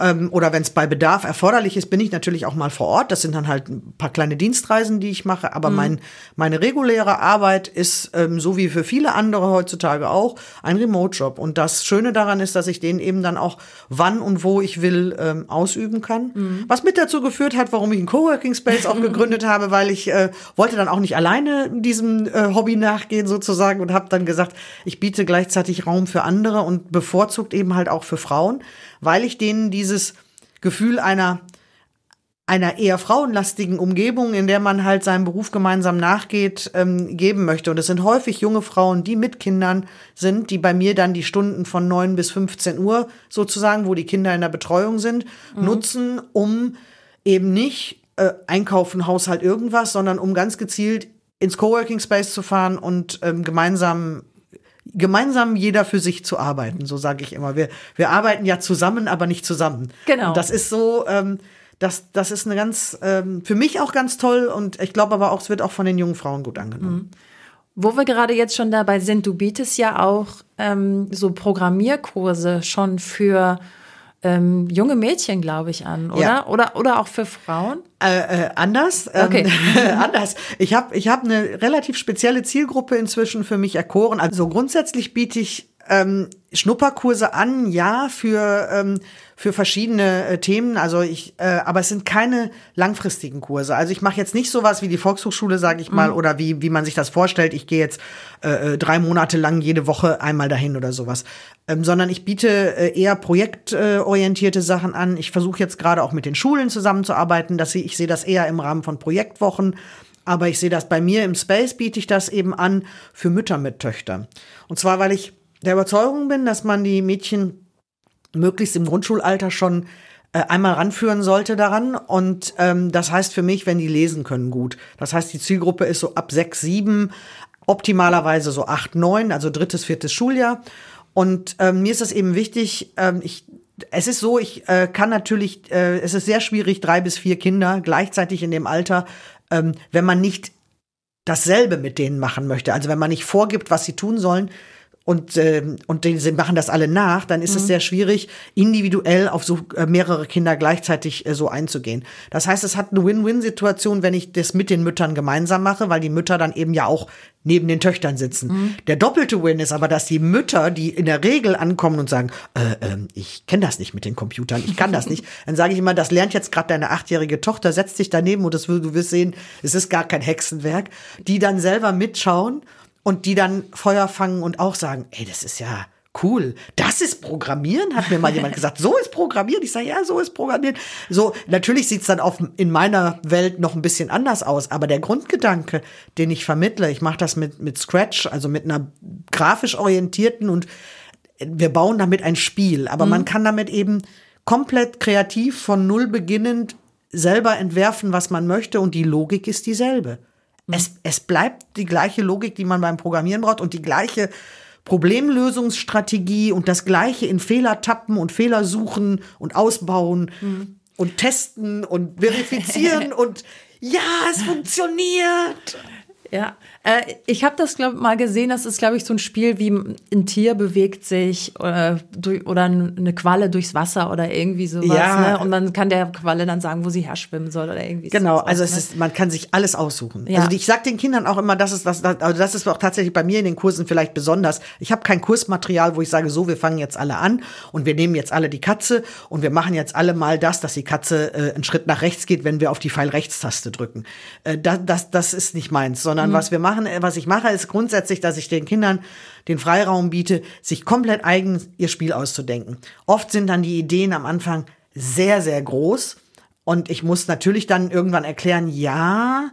Ähm, oder wenn es bei Bedarf erforderlich ist, bin ich natürlich auch mal vor Ort. Das sind dann halt ein paar kleine Dienstreisen, die ich mache. Mhm. Aber mein, meine reguläre Arbeit ist, ähm, so wie für viele andere heutzutage auch, ein Remote-Job. Und das Schöne daran ist, dass ich den eben dann auch wann und wo ich will ähm, ausüben kann. Mhm. Was mit dazu geführt hat, warum ich einen Coworking Space auch gegründet habe, weil ich äh, wollte dann auch nicht alleine diesem äh, Hobby nachgehen sozusagen und habe dann gesagt, ich biete gleichzeitig Raum für andere und bevorzugt eben halt auch für Frauen, weil ich denen dieses Gefühl einer einer eher frauenlastigen Umgebung, in der man halt seinem Beruf gemeinsam nachgeht, ähm, geben möchte. Und es sind häufig junge Frauen, die mit Kindern sind, die bei mir dann die Stunden von 9 bis 15 Uhr sozusagen, wo die Kinder in der Betreuung sind, nutzen, um eben nicht äh, einkaufen, Haushalt, irgendwas, sondern um ganz gezielt ins Coworking Space zu fahren und ähm, gemeinsam gemeinsam jeder für sich zu arbeiten, so sage ich immer. Wir, wir arbeiten ja zusammen, aber nicht zusammen. Genau. Und das ist so, ähm, das, das ist eine ganz, ähm, für mich auch ganz toll und ich glaube aber auch, es wird auch von den jungen Frauen gut angenommen. Wo wir gerade jetzt schon dabei sind, du bietest ja auch ähm, so Programmierkurse schon für ähm, junge Mädchen, glaube ich, an, oder? Ja. Oder, oder auch für Frauen? Äh, äh, anders. Ähm, Okay. anders. Ich habe ich hab eine relativ spezielle Zielgruppe inzwischen für mich erkoren. Also grundsätzlich biete ich ähm, Schnupperkurse an, ja, für, ähm, für verschiedene äh, Themen. Also ich, äh, aber es sind keine langfristigen Kurse. Also ich mache jetzt nicht sowas wie die Volkshochschule, sage ich mal, oder wie, wie man sich das vorstellt. Ich gehe jetzt äh, äh, drei Monate lang jede Woche einmal dahin oder sowas. Ähm, sondern ich biete äh, eher projektorientierte Sachen an. Ich versuche jetzt gerade auch mit den Schulen zusammenzuarbeiten. Dass sie, ich sehe das eher im Rahmen von Projektwochen. Aber ich sehe das bei mir im Space, biete ich das eben an für Mütter mit Töchtern. Und zwar, weil ich der Überzeugung bin, dass man die Mädchen möglichst im Grundschulalter schon äh, einmal ranführen sollte daran. Und ähm, das heißt für mich, wenn die lesen können, gut. Das heißt, die Zielgruppe ist so ab sechs, sieben, optimalerweise so acht, neun, also drittes, viertes Schuljahr. Und ähm, mir ist das eben wichtig, ähm, ich es ist so, ich äh, kann natürlich, äh, es ist sehr schwierig, drei bis vier Kinder gleichzeitig in dem Alter, ähm, wenn man nicht dasselbe mit denen machen möchte. Also wenn man nicht vorgibt, was sie tun sollen und, ähm, und die sie machen das alle nach, dann ist es sehr schwierig, individuell auf so äh, mehrere Kinder gleichzeitig äh, so einzugehen. Das heißt, es hat eine Win-Win-Situation, wenn ich das mit den Müttern gemeinsam mache, weil die Mütter dann eben ja auch neben den Töchtern sitzen. Der doppelte Win ist aber, dass die Mütter, die in der Regel ankommen und sagen, äh, ähm, ich kenne das nicht mit den Computern, ich kann das nicht, dann sage ich immer, das lernt jetzt gerade deine achtjährige Tochter, setz dich daneben und das, du wirst sehen, es ist gar kein Hexenwerk, die dann selber mitschauen und die dann Feuer fangen und auch sagen, ey, das ist ja cool. Das ist Programmieren, hat mir mal jemand gesagt. So ist Programmieren. Ich sage, ja, so ist Programmieren. So, natürlich sieht's dann auf, in meiner Welt noch ein bisschen anders aus, aber der Grundgedanke, den ich vermittle, ich mache das mit, mit Scratch, also mit einer grafisch orientierten und wir bauen damit ein Spiel, aber man kann damit eben komplett kreativ von null beginnend selber entwerfen, was man möchte und die Logik ist dieselbe. Es, es bleibt die gleiche Logik, die man beim Programmieren braucht und die gleiche Problemlösungsstrategie und das gleiche in Fehler tappen und Fehler suchen und ausbauen und testen und verifizieren und ja, es funktioniert. Ja, äh, ich habe das glaub, mal gesehen. Das ist, glaube ich, so ein Spiel wie ein Tier bewegt sich äh, durch, oder eine Qualle durchs Wasser oder irgendwie sowas. Ja. Ne? Und dann kann der Qualle dann sagen, wo sie herschwimmen soll oder irgendwie Genau, sowas, also es ne? ist, man kann sich alles aussuchen. Ja. Also ich sag den Kindern auch immer, das ist das, also das ist auch tatsächlich bei mir in den Kursen vielleicht besonders. Ich habe kein Kursmaterial, wo ich sage, so, wir fangen jetzt alle an und wir nehmen jetzt alle die Katze und wir machen jetzt alle mal das, dass die Katze äh, einen Schritt nach rechts geht, wenn wir auf die Pfeil-Rechts-Taste drücken. Äh, das, das, das ist nicht meins, sondern was wir machen, äh, was ich mache, ist grundsätzlich, dass ich den Kindern den Freiraum biete, sich komplett eigen ihr Spiel auszudenken. Oft sind dann die Ideen am Anfang sehr, sehr groß. Und ich muss natürlich dann irgendwann erklären, ja,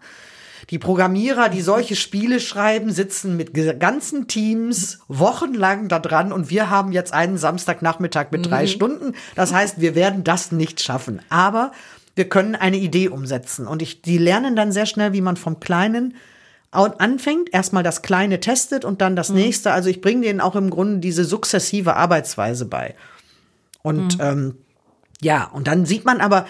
die Programmierer, die solche Spiele schreiben, sitzen mit ganzen Teams wochenlang da dran und wir haben jetzt einen Samstagnachmittag mit drei Stunden. Das heißt, wir werden das nicht schaffen. Aber wir können eine Idee umsetzen. Und ich, die lernen dann sehr schnell, wie man vom Kleinen anfängt, erstmal das Kleine testet und dann das nächste. Also ich bringe denen auch im Grunde diese sukzessive Arbeitsweise bei. Und ähm, ja, und dann sieht man aber,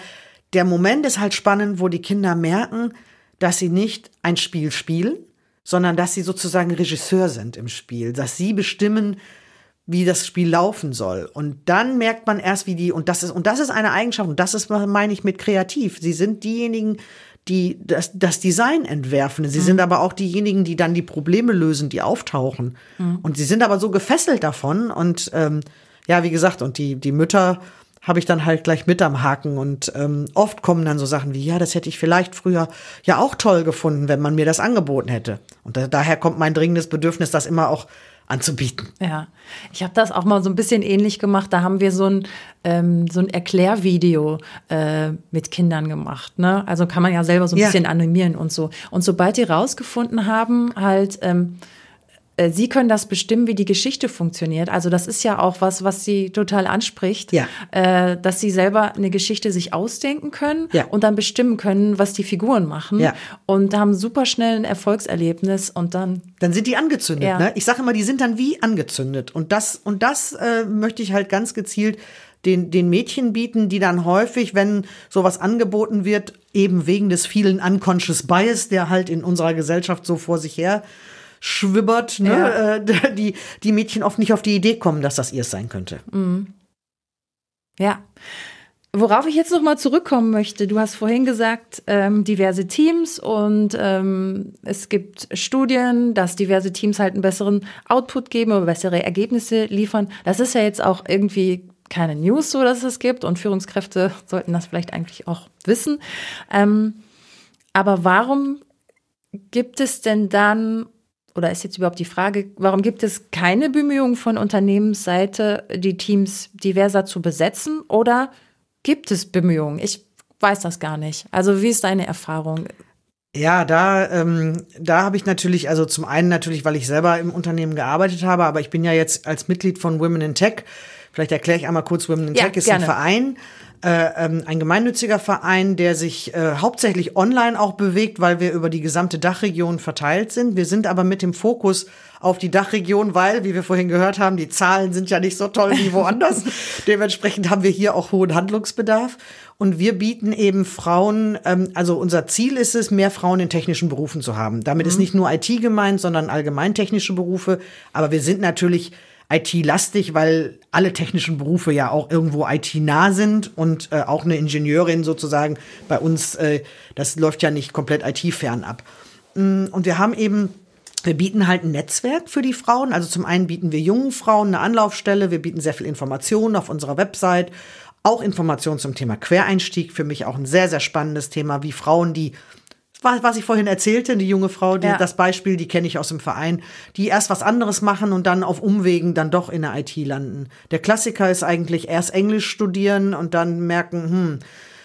der Moment ist halt spannend, wo die Kinder merken, dass sie nicht ein Spiel spielen, sondern dass sie sozusagen Regisseur sind im Spiel, dass sie bestimmen, wie das Spiel laufen soll. Und dann merkt man erst, wie die, und das ist, und das ist eine Eigenschaft, und das ist, meine ich mit kreativ. Sie sind diejenigen, die das, das Design entwerfen. Sie sind aber auch diejenigen, die dann die Probleme lösen, die auftauchen. Und sie sind aber so gefesselt davon. Und ähm, ja, wie gesagt, und die, die Mütter habe ich dann halt gleich mit am Haken. Und ähm, oft kommen dann so Sachen wie, ja, das hätte ich vielleicht früher ja auch toll gefunden, wenn man mir das angeboten hätte. Und da, daher kommt mein dringendes Bedürfnis, das immer auch anzubieten. Ja, ich habe das auch mal so ein bisschen ähnlich gemacht. Da haben wir so ein, ähm, so ein Erklärvideo äh, mit Kindern gemacht. Ne? Also kann man ja selber so ein Ja. bisschen animieren und so. Und sobald die rausgefunden haben, halt, ähm, äh, sie können das bestimmen, wie die Geschichte funktioniert. Also das ist ja auch was, was sie total anspricht, Ja. äh, dass sie selber eine Geschichte sich ausdenken können Ja. und dann bestimmen können, was die Figuren machen. Ja. Und haben super schnell ein Erfolgserlebnis und dann Dann sind die angezündet. Ne? Ich sage immer, die sind dann wie angezündet. Und das, und das äh, möchte ich halt ganz gezielt den, den Mädchen bieten, die dann häufig, wenn sowas angeboten wird, eben wegen des vielen Unconscious Bias, der halt in unserer Gesellschaft so vor sich her schwibbert, ne? Ja. äh, die, die Mädchen oft nicht auf die Idee kommen, dass das ihr sein könnte. Ja. Worauf ich jetzt noch mal zurückkommen möchte, du hast vorhin gesagt, ähm, diverse Teams und ähm, es gibt Studien, dass diverse Teams halt einen besseren Output geben oder bessere Ergebnisse liefern. Das ist ja jetzt auch irgendwie keine News so, dass es gibt und Führungskräfte sollten das vielleicht eigentlich auch wissen. Ähm, aber warum gibt es denn dann oder ist jetzt überhaupt die Frage, warum gibt es keine Bemühungen von Unternehmensseite, die Teams diverser zu besetzen oder gibt es Bemühungen? Ich weiß das gar nicht. Also wie ist deine Erfahrung? Ja, da, ähm, da habe ich natürlich, also zum einen natürlich, weil ich selber im Unternehmen gearbeitet habe, aber ich bin ja jetzt als Mitglied von Women in Tech. Vielleicht erkläre ich einmal kurz, Women in ja, Tech ist gerne. ein Verein, ein gemeinnütziger Verein, der sich äh, hauptsächlich online auch bewegt, weil wir über die gesamte Dachregion verteilt sind. Wir sind aber mit dem Fokus auf die Dachregion, weil, wie wir vorhin gehört haben, die Zahlen sind ja nicht so toll wie woanders. Dementsprechend haben wir hier auch hohen Handlungsbedarf. Und wir bieten eben Frauen, ähm, also unser Ziel ist es, mehr Frauen in technischen Berufen zu haben. Damit mhm. ist nicht nur IT gemeint, sondern allgemein technische Berufe. Aber wir sind natürlich IT-lastig, weil alle technischen Berufe ja auch irgendwo IT-nah sind und äh, auch eine Ingenieurin sozusagen bei uns, äh, das läuft ja nicht komplett IT-fern ab. Mm, und wir haben eben wir bieten halt ein Netzwerk für die Frauen. Also zum einen bieten wir jungen Frauen eine Anlaufstelle. Wir bieten sehr viel Informationen auf unserer Website. Auch Informationen zum Thema Quereinstieg. Für mich auch ein sehr, sehr spannendes Thema, wie Frauen, die was ich vorhin erzählte, die junge Frau, die, ja. das Beispiel, die kenne ich aus dem Verein, die erst was anderes machen und dann auf Umwegen dann doch in der IT landen. Der Klassiker ist eigentlich erst Englisch studieren und dann merken, hm,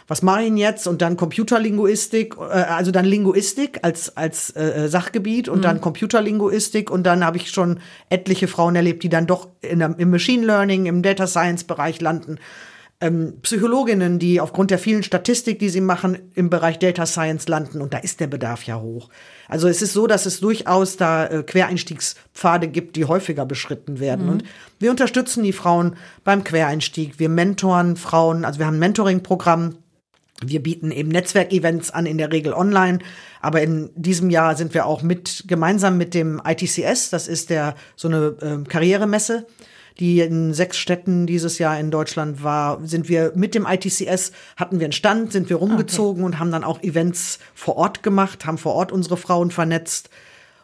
was mache ich denn jetzt? Und dann Computerlinguistik, äh, also dann Linguistik als, als äh, Sachgebiet und mhm. dann Computerlinguistik. Und dann habe ich schon etliche Frauen erlebt, die dann doch in, im Machine Learning, im Data Science Bereich landen ähm, Psychologinnen, die aufgrund der vielen Statistik, die sie machen, im Bereich Data Science landen. Und da ist der Bedarf ja hoch. Also es ist so, dass es durchaus da äh, Quereinstiegspfade gibt, die häufiger beschritten werden. Mhm. Und wir unterstützen die Frauen beim Quereinstieg. Wir mentoren Frauen, also wir haben ein Mentoring-Programm. Wir bieten eben Netzwerkevents an, in der Regel online. Aber in diesem Jahr sind wir auch mit, gemeinsam mit dem ITCS, das ist der, so eine äh, Karrieremesse, die in sechs Städten dieses Jahr in Deutschland war, sind wir mit dem ITCS, hatten wir einen Stand, sind wir rumgezogen okay. und haben dann auch Events vor Ort gemacht, haben vor Ort unsere Frauen vernetzt.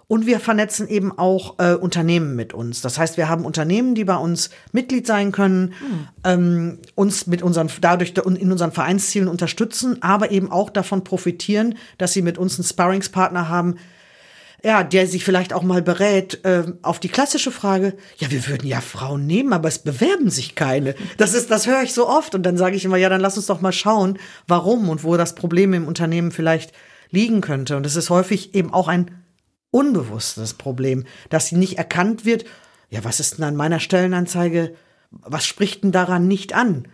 Und wir vernetzen eben auch äh, Unternehmen mit uns. Das heißt, wir haben Unternehmen, die bei uns Mitglied sein können, hm. ähm, uns mit unseren, dadurch in unseren Vereinszielen unterstützen, aber eben auch davon profitieren, dass sie mit uns einen Sparringspartner haben, ja, der sich vielleicht auch mal berät äh, auf die klassische Frage, ja, wir würden ja Frauen nehmen, aber es bewerben sich keine. Das ist, das höre ich so oft und dann sage ich immer, ja, dann lass uns doch mal schauen, warum und wo das Problem im Unternehmen vielleicht liegen könnte. Und es ist häufig eben auch ein unbewusstes Problem, dass nicht erkannt wird, ja, was ist denn an meiner Stellenanzeige, was spricht denn daran nicht an?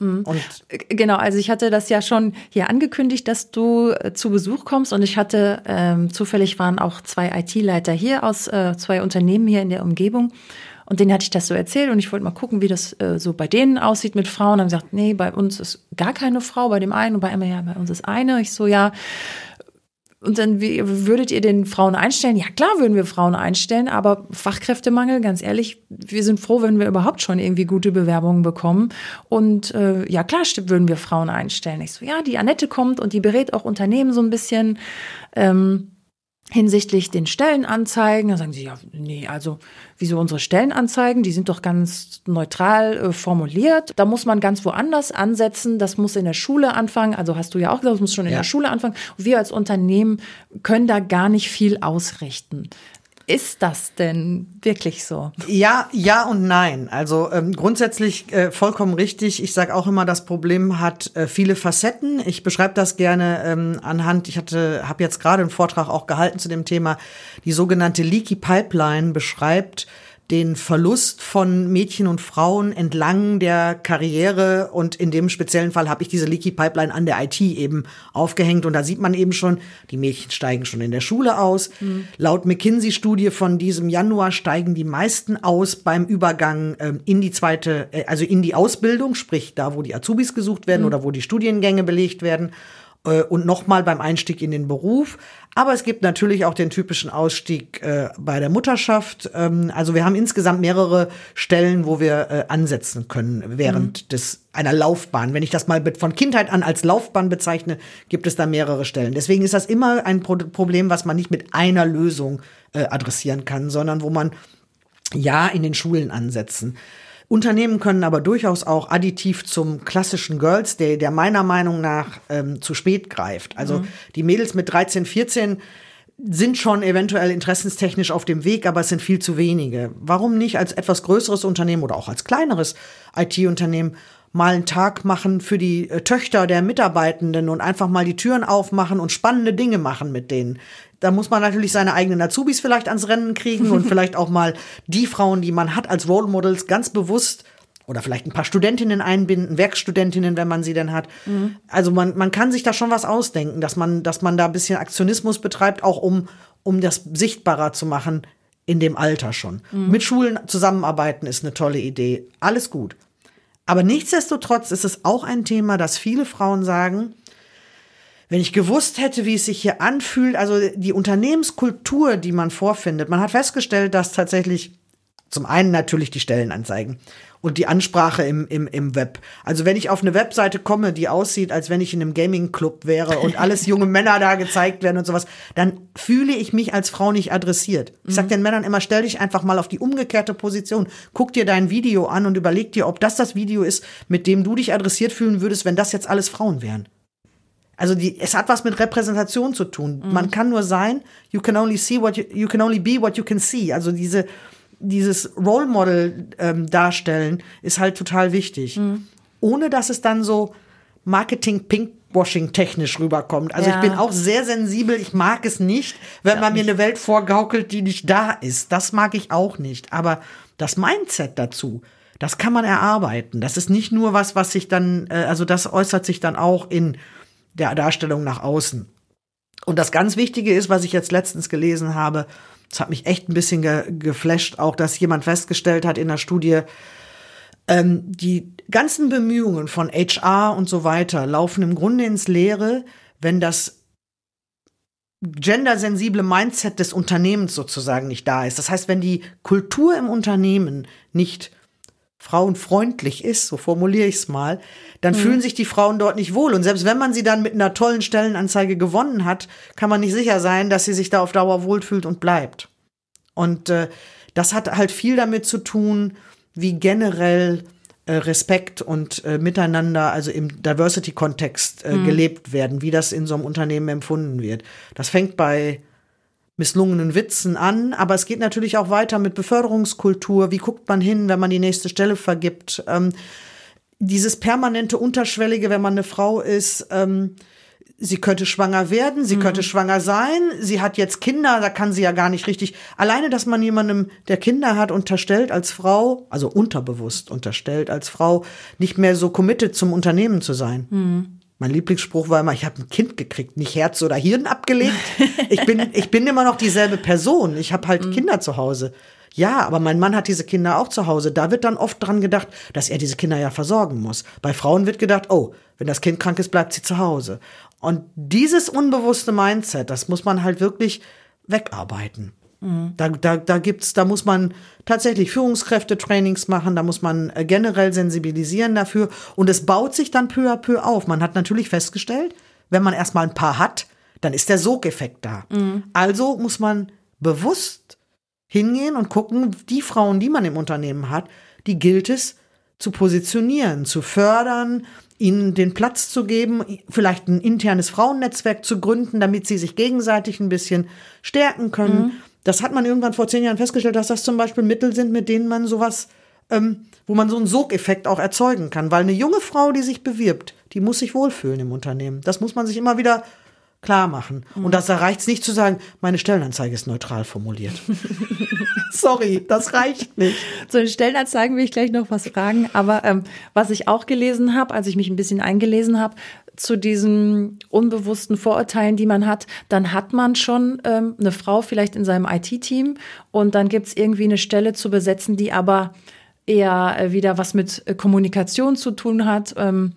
Mhm. Und genau, also ich hatte das ja schon hier angekündigt, dass du äh, zu Besuch kommst und ich hatte ähm, zufällig waren auch zwei IT-Leiter hier aus äh, zwei Unternehmen hier in der Umgebung. Und denen hatte ich das so erzählt und ich wollte mal gucken, wie das äh, so bei denen aussieht mit Frauen. Und haben gesagt, nee, bei uns ist gar keine Frau, bei dem einen und bei einem, ja, bei uns ist eine. Ich so, ja, und dann würdet ihr den Frauen einstellen? Ja, klar würden wir Frauen einstellen, aber Fachkräftemangel, ganz ehrlich, wir sind froh, wenn wir überhaupt schon irgendwie gute Bewerbungen bekommen. Und äh, ja, klar, würden wir Frauen einstellen. Ich so, ja, die Annette kommt und die berät auch Unternehmen so ein bisschen. Ähm, hinsichtlich den Stellenanzeigen. Da sagen sie, ja, nee, also wieso unsere Stellenanzeigen, die sind doch ganz neutral äh, formuliert. Da muss man ganz woanders ansetzen. Das muss in der Schule anfangen. Also hast du ja auch gesagt, das muss schon in ja. der Schule anfangen. Und wir als Unternehmen können da gar nicht viel ausrichten ist das denn wirklich so? Ja, ja und nein. Also ähm, grundsätzlich äh, vollkommen richtig. Ich sage auch immer, das Problem hat äh, viele Facetten. Ich beschreibe das gerne ähm, anhand. Ich hatte, habe jetzt gerade einen Vortrag auch gehalten zu dem Thema. Die sogenannte Leaky Pipeline beschreibt den Verlust von Mädchen und Frauen entlang der Karriere und in dem speziellen Fall habe ich diese Leaky Pipeline an der IT eben aufgehängt und da sieht man eben schon, die Mädchen steigen schon in der Schule aus. Mhm. Laut McKinsey-Studie von diesem Januar steigen die meisten aus beim Übergang ähm, in die zweite, äh, also in die Ausbildung, sprich da, wo die Azubis gesucht werden mhm. oder wo die Studiengänge belegt werden. Äh, und nochmal beim Einstieg in den Beruf. Aber es gibt natürlich auch den typischen Ausstieg äh, bei der Mutterschaft. Ähm, also wir haben insgesamt mehrere Stellen, wo wir äh, ansetzen können während mhm. des einer Laufbahn. Wenn ich das mal von Kindheit an als Laufbahn bezeichne, gibt es da mehrere Stellen. Deswegen ist das immer ein Pro Problem, was man nicht mit einer Lösung äh, adressieren kann, sondern wo man ja in den Schulen ansetzen. Unternehmen können aber durchaus auch additiv zum klassischen Girls Day, der meiner Meinung nach ähm, zu spät greift. Also mhm. die Mädels mit 13, 14 sind schon eventuell interessenstechnisch auf dem Weg, aber es sind viel zu wenige. Warum nicht als etwas größeres Unternehmen oder auch als kleineres IT-Unternehmen mal einen Tag machen für die äh, Töchter der Mitarbeitenden und einfach mal die Türen aufmachen und spannende Dinge machen mit denen. Da muss man natürlich seine eigenen Azubis vielleicht ans Rennen kriegen und vielleicht auch mal die Frauen, die man hat als Role Models, ganz bewusst oder vielleicht ein paar Studentinnen einbinden, Werkstudentinnen, wenn man sie denn hat. Mhm. Also man, man kann sich da schon was ausdenken, dass man, dass man da ein bisschen Aktionismus betreibt, auch um, um das sichtbarer zu machen in dem Alter schon. Mhm. Mit Schulen zusammenarbeiten ist eine tolle Idee. Alles gut. Aber nichtsdestotrotz ist es auch ein Thema, dass viele Frauen sagen, wenn ich gewusst hätte, wie es sich hier anfühlt, also die Unternehmenskultur, die man vorfindet, man hat festgestellt, dass tatsächlich zum einen natürlich die Stellenanzeigen und die Ansprache im, im, im Web. Also wenn ich auf eine Webseite komme, die aussieht, als wenn ich in einem Gaming-Club wäre und alles junge Männer da gezeigt werden und sowas, dann fühle ich mich als Frau nicht adressiert. Ich sag mhm. den Männern immer, stell dich einfach mal auf die umgekehrte Position. Guck dir dein Video an und überleg dir, ob das das Video ist, mit dem du dich adressiert fühlen würdest, wenn das jetzt alles Frauen wären. Also die, es hat was mit Repräsentation zu tun. Mhm. Man kann nur sein, you can only see what you, you can only be what you can see. Also diese, dieses Role Model ähm, darstellen ist halt total wichtig. Mhm. Ohne dass es dann so Marketing Pinkwashing technisch rüberkommt. Also ja. ich bin auch sehr sensibel. Ich mag es nicht, wenn ja, man mir eine Welt vorgaukelt, die nicht da ist. Das mag ich auch nicht. Aber das Mindset dazu, das kann man erarbeiten. Das ist nicht nur was, was sich dann, äh, also das äußert sich dann auch in der Darstellung nach außen. Und das ganz Wichtige ist, was ich jetzt letztens gelesen habe, das hat mich echt ein bisschen ge geflasht, auch dass jemand festgestellt hat in der Studie, ähm, die ganzen Bemühungen von HR und so weiter laufen im Grunde ins Leere, wenn das gendersensible Mindset des Unternehmens sozusagen nicht da ist. Das heißt, wenn die Kultur im Unternehmen nicht frauenfreundlich ist, so formuliere ich es mal, dann mhm. fühlen sich die Frauen dort nicht wohl. Und selbst wenn man sie dann mit einer tollen Stellenanzeige gewonnen hat, kann man nicht sicher sein, dass sie sich da auf Dauer wohlfühlt und bleibt. Und äh, das hat halt viel damit zu tun, wie generell äh, Respekt und äh, Miteinander, also im Diversity-Kontext äh, mhm. gelebt werden, wie das in so einem Unternehmen empfunden wird. Das fängt bei misslungenen Witzen an, aber es geht natürlich auch weiter mit Beförderungskultur. Wie guckt man hin, wenn man die nächste Stelle vergibt? Ähm, dieses permanente Unterschwellige, wenn man eine Frau ist, ähm, sie könnte schwanger werden, sie mhm. könnte schwanger sein, sie hat jetzt Kinder, da kann sie ja gar nicht richtig. Alleine, dass man jemandem, der Kinder hat, unterstellt als Frau, also unterbewusst unterstellt als Frau, nicht mehr so committed zum Unternehmen zu sein. Mhm. Mein Lieblingsspruch war immer, ich habe ein Kind gekriegt, nicht Herz oder Hirn abgelegt. Ich bin, ich bin immer noch dieselbe Person. Ich habe halt mhm. Kinder zu Hause. Ja, aber mein Mann hat diese Kinder auch zu Hause. Da wird dann oft dran gedacht, dass er diese Kinder ja versorgen muss. Bei Frauen wird gedacht, oh, wenn das Kind krank ist, bleibt sie zu Hause. Und dieses unbewusste Mindset, das muss man halt wirklich wegarbeiten. Da, da, da gibt's, da muss man tatsächlich Führungskräfte-Trainings machen, da muss man äh, generell sensibilisieren dafür und es baut sich dann peu à peu auf. Man hat natürlich festgestellt, wenn man erstmal ein paar hat, dann ist der Sogeffekt da. Mhm. Also muss man bewusst hingehen und gucken, die Frauen, die man im Unternehmen hat, die gilt es zu positionieren, zu fördern, ihnen den Platz zu geben, vielleicht ein internes Frauennetzwerk zu gründen, damit sie sich gegenseitig ein bisschen stärken können. Mhm. Das hat man irgendwann vor zehn Jahren festgestellt, dass das zum Beispiel Mittel sind, mit denen man sowas, ähm, wo man so einen Sogeffekt auch erzeugen kann. Weil eine junge Frau, die sich bewirbt, die muss sich wohlfühlen im Unternehmen. Das muss man sich immer wieder klar machen. Mhm. Und das reicht es nicht zu sagen, meine Stellenanzeige ist neutral formuliert. Sorry, das reicht nicht. Zu den Stellenanzeigen will ich gleich noch was fragen. Aber ähm, was ich auch gelesen habe, als ich mich ein bisschen eingelesen habe, zu diesen unbewussten Vorurteilen, die man hat, dann hat man schon ähm, eine Frau vielleicht in seinem IT-Team und dann gibt es irgendwie eine Stelle zu besetzen, die aber eher äh, wieder was mit äh, Kommunikation zu tun hat. Ähm,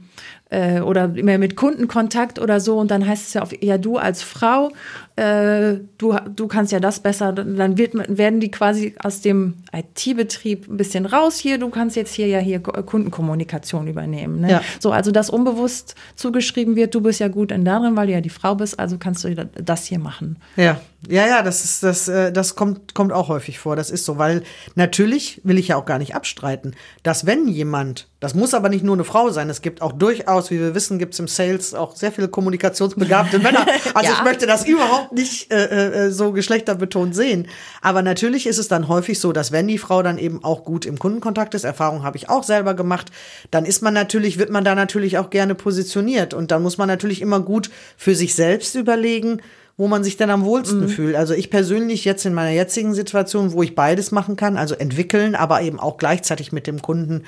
äh, oder immer mit Kundenkontakt oder so und dann heißt es ja auf, ja du als Frau, äh, du, du kannst ja das besser, dann wird, werden die quasi aus dem IT-Betrieb ein bisschen raus hier, du kannst jetzt hier ja hier Kundenkommunikation übernehmen. Ne? Ja. So, also dass unbewusst zugeschrieben wird, du bist ja gut in darin, weil du ja die Frau bist, also kannst du das hier machen. Ja, ja, ja, das ist das, äh, das kommt, kommt auch häufig vor. Das ist so, weil natürlich will ich ja auch gar nicht abstreiten, dass wenn jemand, das muss aber nicht nur eine Frau sein, es gibt auch durchaus, wie wir wissen, gibt es im Sales auch sehr viele kommunikationsbegabte Männer. Also ja. ich möchte das überhaupt nicht äh, äh, so geschlechterbetont sehen. Aber natürlich ist es dann häufig so, dass wenn die Frau dann eben auch gut im Kundenkontakt ist, Erfahrung habe ich auch selber gemacht, dann ist man natürlich, wird man da natürlich auch gerne positioniert. Und dann muss man natürlich immer gut für sich selbst überlegen, wo man sich dann am wohlsten mhm. fühlt. Also ich persönlich jetzt in meiner jetzigen Situation, wo ich beides machen kann, also entwickeln, aber eben auch gleichzeitig mit dem Kunden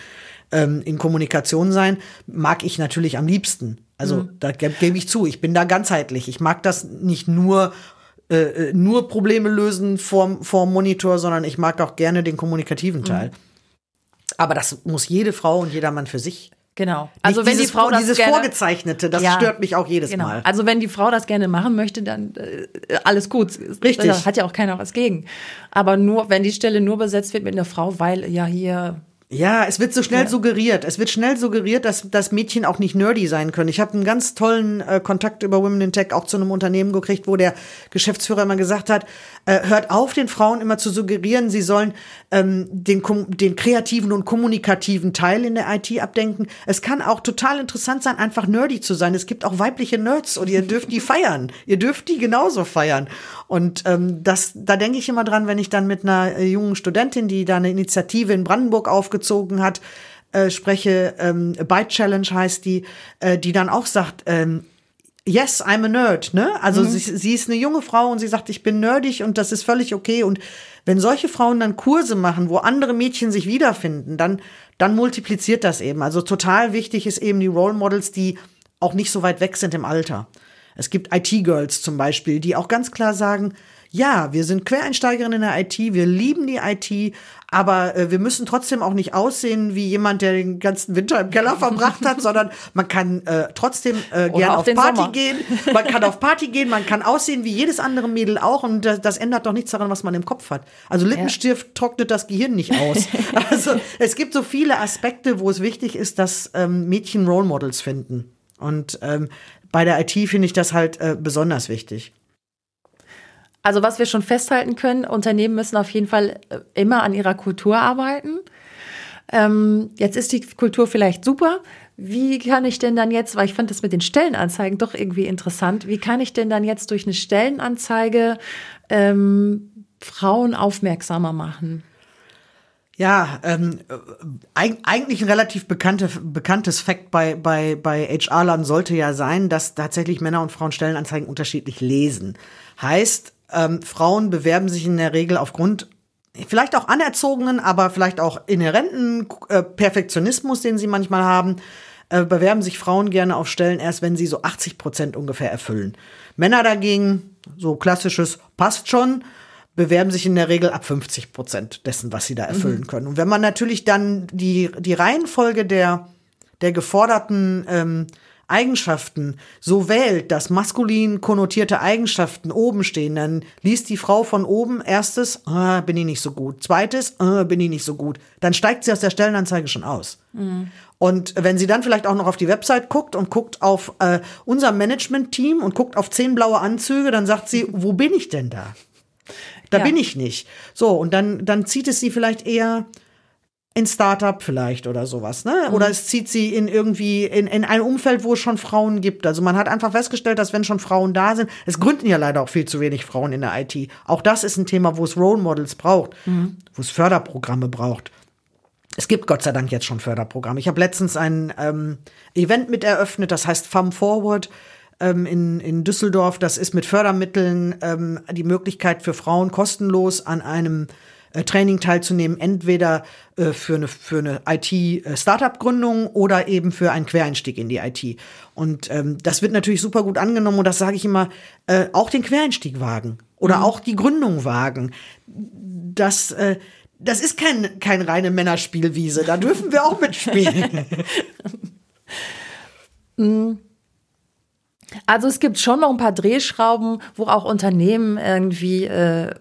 ähm, in Kommunikation sein, mag ich natürlich am liebsten. Also mhm. da gebe geb ich zu, ich bin da ganzheitlich. Ich mag das nicht nur äh, äh nur Probleme lösen vorm, vorm Monitor, sondern ich mag auch gerne den kommunikativen mhm. Teil. Mhm. Aber das muss jede Frau und jeder Mann für sich Genau. Also Nicht wenn die Frau das dieses gerne, vorgezeichnete, das ja, stört mich auch jedes genau. Mal. Also wenn die Frau das gerne machen möchte, dann äh, alles gut. Richtig. Da hat ja auch keiner was gegen. Aber nur wenn die Stelle nur besetzt wird mit einer Frau, weil ja hier ja, es wird so schnell ja. suggeriert. Es wird schnell suggeriert, dass, dass Mädchen auch nicht nerdy sein können. Ich habe einen ganz tollen äh, Kontakt über Women in Tech auch zu einem Unternehmen gekriegt, wo der Geschäftsführer immer gesagt hat, äh, hört auf, den Frauen immer zu suggerieren, sie sollen ähm, den, den kreativen und kommunikativen Teil in der IT abdenken. Es kann auch total interessant sein, einfach nerdy zu sein. Es gibt auch weibliche Nerds und ihr dürft die feiern. Ihr dürft die genauso feiern. Und ähm, das, da denke ich immer dran, wenn ich dann mit einer äh, jungen Studentin, die da eine Initiative in Brandenburg aufgezogen hat, äh, spreche, ähm, Byte Challenge heißt die, äh, die dann auch sagt, ähm, yes, I'm a nerd, ne? Also mhm. sie, sie ist eine junge Frau und sie sagt, ich bin nerdig und das ist völlig okay. Und wenn solche Frauen dann Kurse machen, wo andere Mädchen sich wiederfinden, dann, dann multipliziert das eben. Also total wichtig ist eben die Role Models, die auch nicht so weit weg sind im Alter. Es gibt IT-Girls zum Beispiel, die auch ganz klar sagen, ja, wir sind Quereinsteigerinnen in der IT, wir lieben die IT, aber äh, wir müssen trotzdem auch nicht aussehen wie jemand, der den ganzen Winter im Keller verbracht hat, sondern man kann äh, trotzdem äh, gerne auf Party Sommer. gehen, man kann auf Party gehen, man kann aussehen wie jedes andere Mädel auch und das, das ändert doch nichts daran, was man im Kopf hat. Also Lippenstift ja. trocknet das Gehirn nicht aus. also es gibt so viele Aspekte, wo es wichtig ist, dass ähm, Mädchen Role Models finden. Und ähm, bei der IT finde ich das halt äh, besonders wichtig. Also was wir schon festhalten können, Unternehmen müssen auf jeden Fall äh, immer an ihrer Kultur arbeiten. Ähm, jetzt ist die Kultur vielleicht super. Wie kann ich denn dann jetzt, weil ich fand das mit den Stellenanzeigen doch irgendwie interessant, wie kann ich denn dann jetzt durch eine Stellenanzeige ähm, Frauen aufmerksamer machen? Ja, ähm, eigentlich ein relativ bekannte, bekanntes Fakt bei, bei, bei HR-Lern sollte ja sein, dass tatsächlich Männer und Frauen Stellenanzeigen unterschiedlich lesen. Heißt, ähm, Frauen bewerben sich in der Regel aufgrund vielleicht auch anerzogenen, aber vielleicht auch inhärenten äh, Perfektionismus, den sie manchmal haben, äh, bewerben sich Frauen gerne auf Stellen erst, wenn sie so 80 Prozent ungefähr erfüllen. Männer dagegen, so klassisches passt schon, bewerben sich in der Regel ab 50 Prozent dessen, was sie da erfüllen mhm. können. Und wenn man natürlich dann die, die Reihenfolge der, der geforderten ähm, Eigenschaften so wählt, dass maskulin konnotierte Eigenschaften oben stehen, dann liest die Frau von oben erstes, ah, bin ich nicht so gut, zweites, ah, bin ich nicht so gut, dann steigt sie aus der Stellenanzeige schon aus. Mhm. Und wenn sie dann vielleicht auch noch auf die Website guckt und guckt auf äh, unser Management-Team und guckt auf zehn blaue Anzüge, dann sagt sie, wo bin ich denn da? Da ja. bin ich nicht. So, und dann, dann zieht es sie vielleicht eher in Startup vielleicht oder sowas, ne? Oder mhm. es zieht sie in irgendwie in, in ein Umfeld, wo es schon Frauen gibt. Also man hat einfach festgestellt, dass wenn schon Frauen da sind, es gründen ja leider auch viel zu wenig Frauen in der IT. Auch das ist ein Thema, wo es Role Models braucht, mhm. wo es Förderprogramme braucht. Es gibt Gott sei Dank jetzt schon Förderprogramme. Ich habe letztens ein ähm, Event mit eröffnet, das heißt Fam Forward ähm, in, in Düsseldorf. Das ist mit Fördermitteln ähm, die Möglichkeit für Frauen kostenlos an einem äh, Training teilzunehmen, entweder äh, für eine, für eine IT-Startup-Gründung oder eben für einen Quereinstieg in die IT. Und ähm, das wird natürlich super gut angenommen und das sage ich immer, äh, auch den Quereinstieg wagen oder mhm. auch die Gründung wagen. Das, äh, das ist kein, kein reine Männerspielwiese, da dürfen wir auch mitspielen. Also es gibt schon noch ein paar Drehschrauben, wo auch Unternehmen irgendwie äh,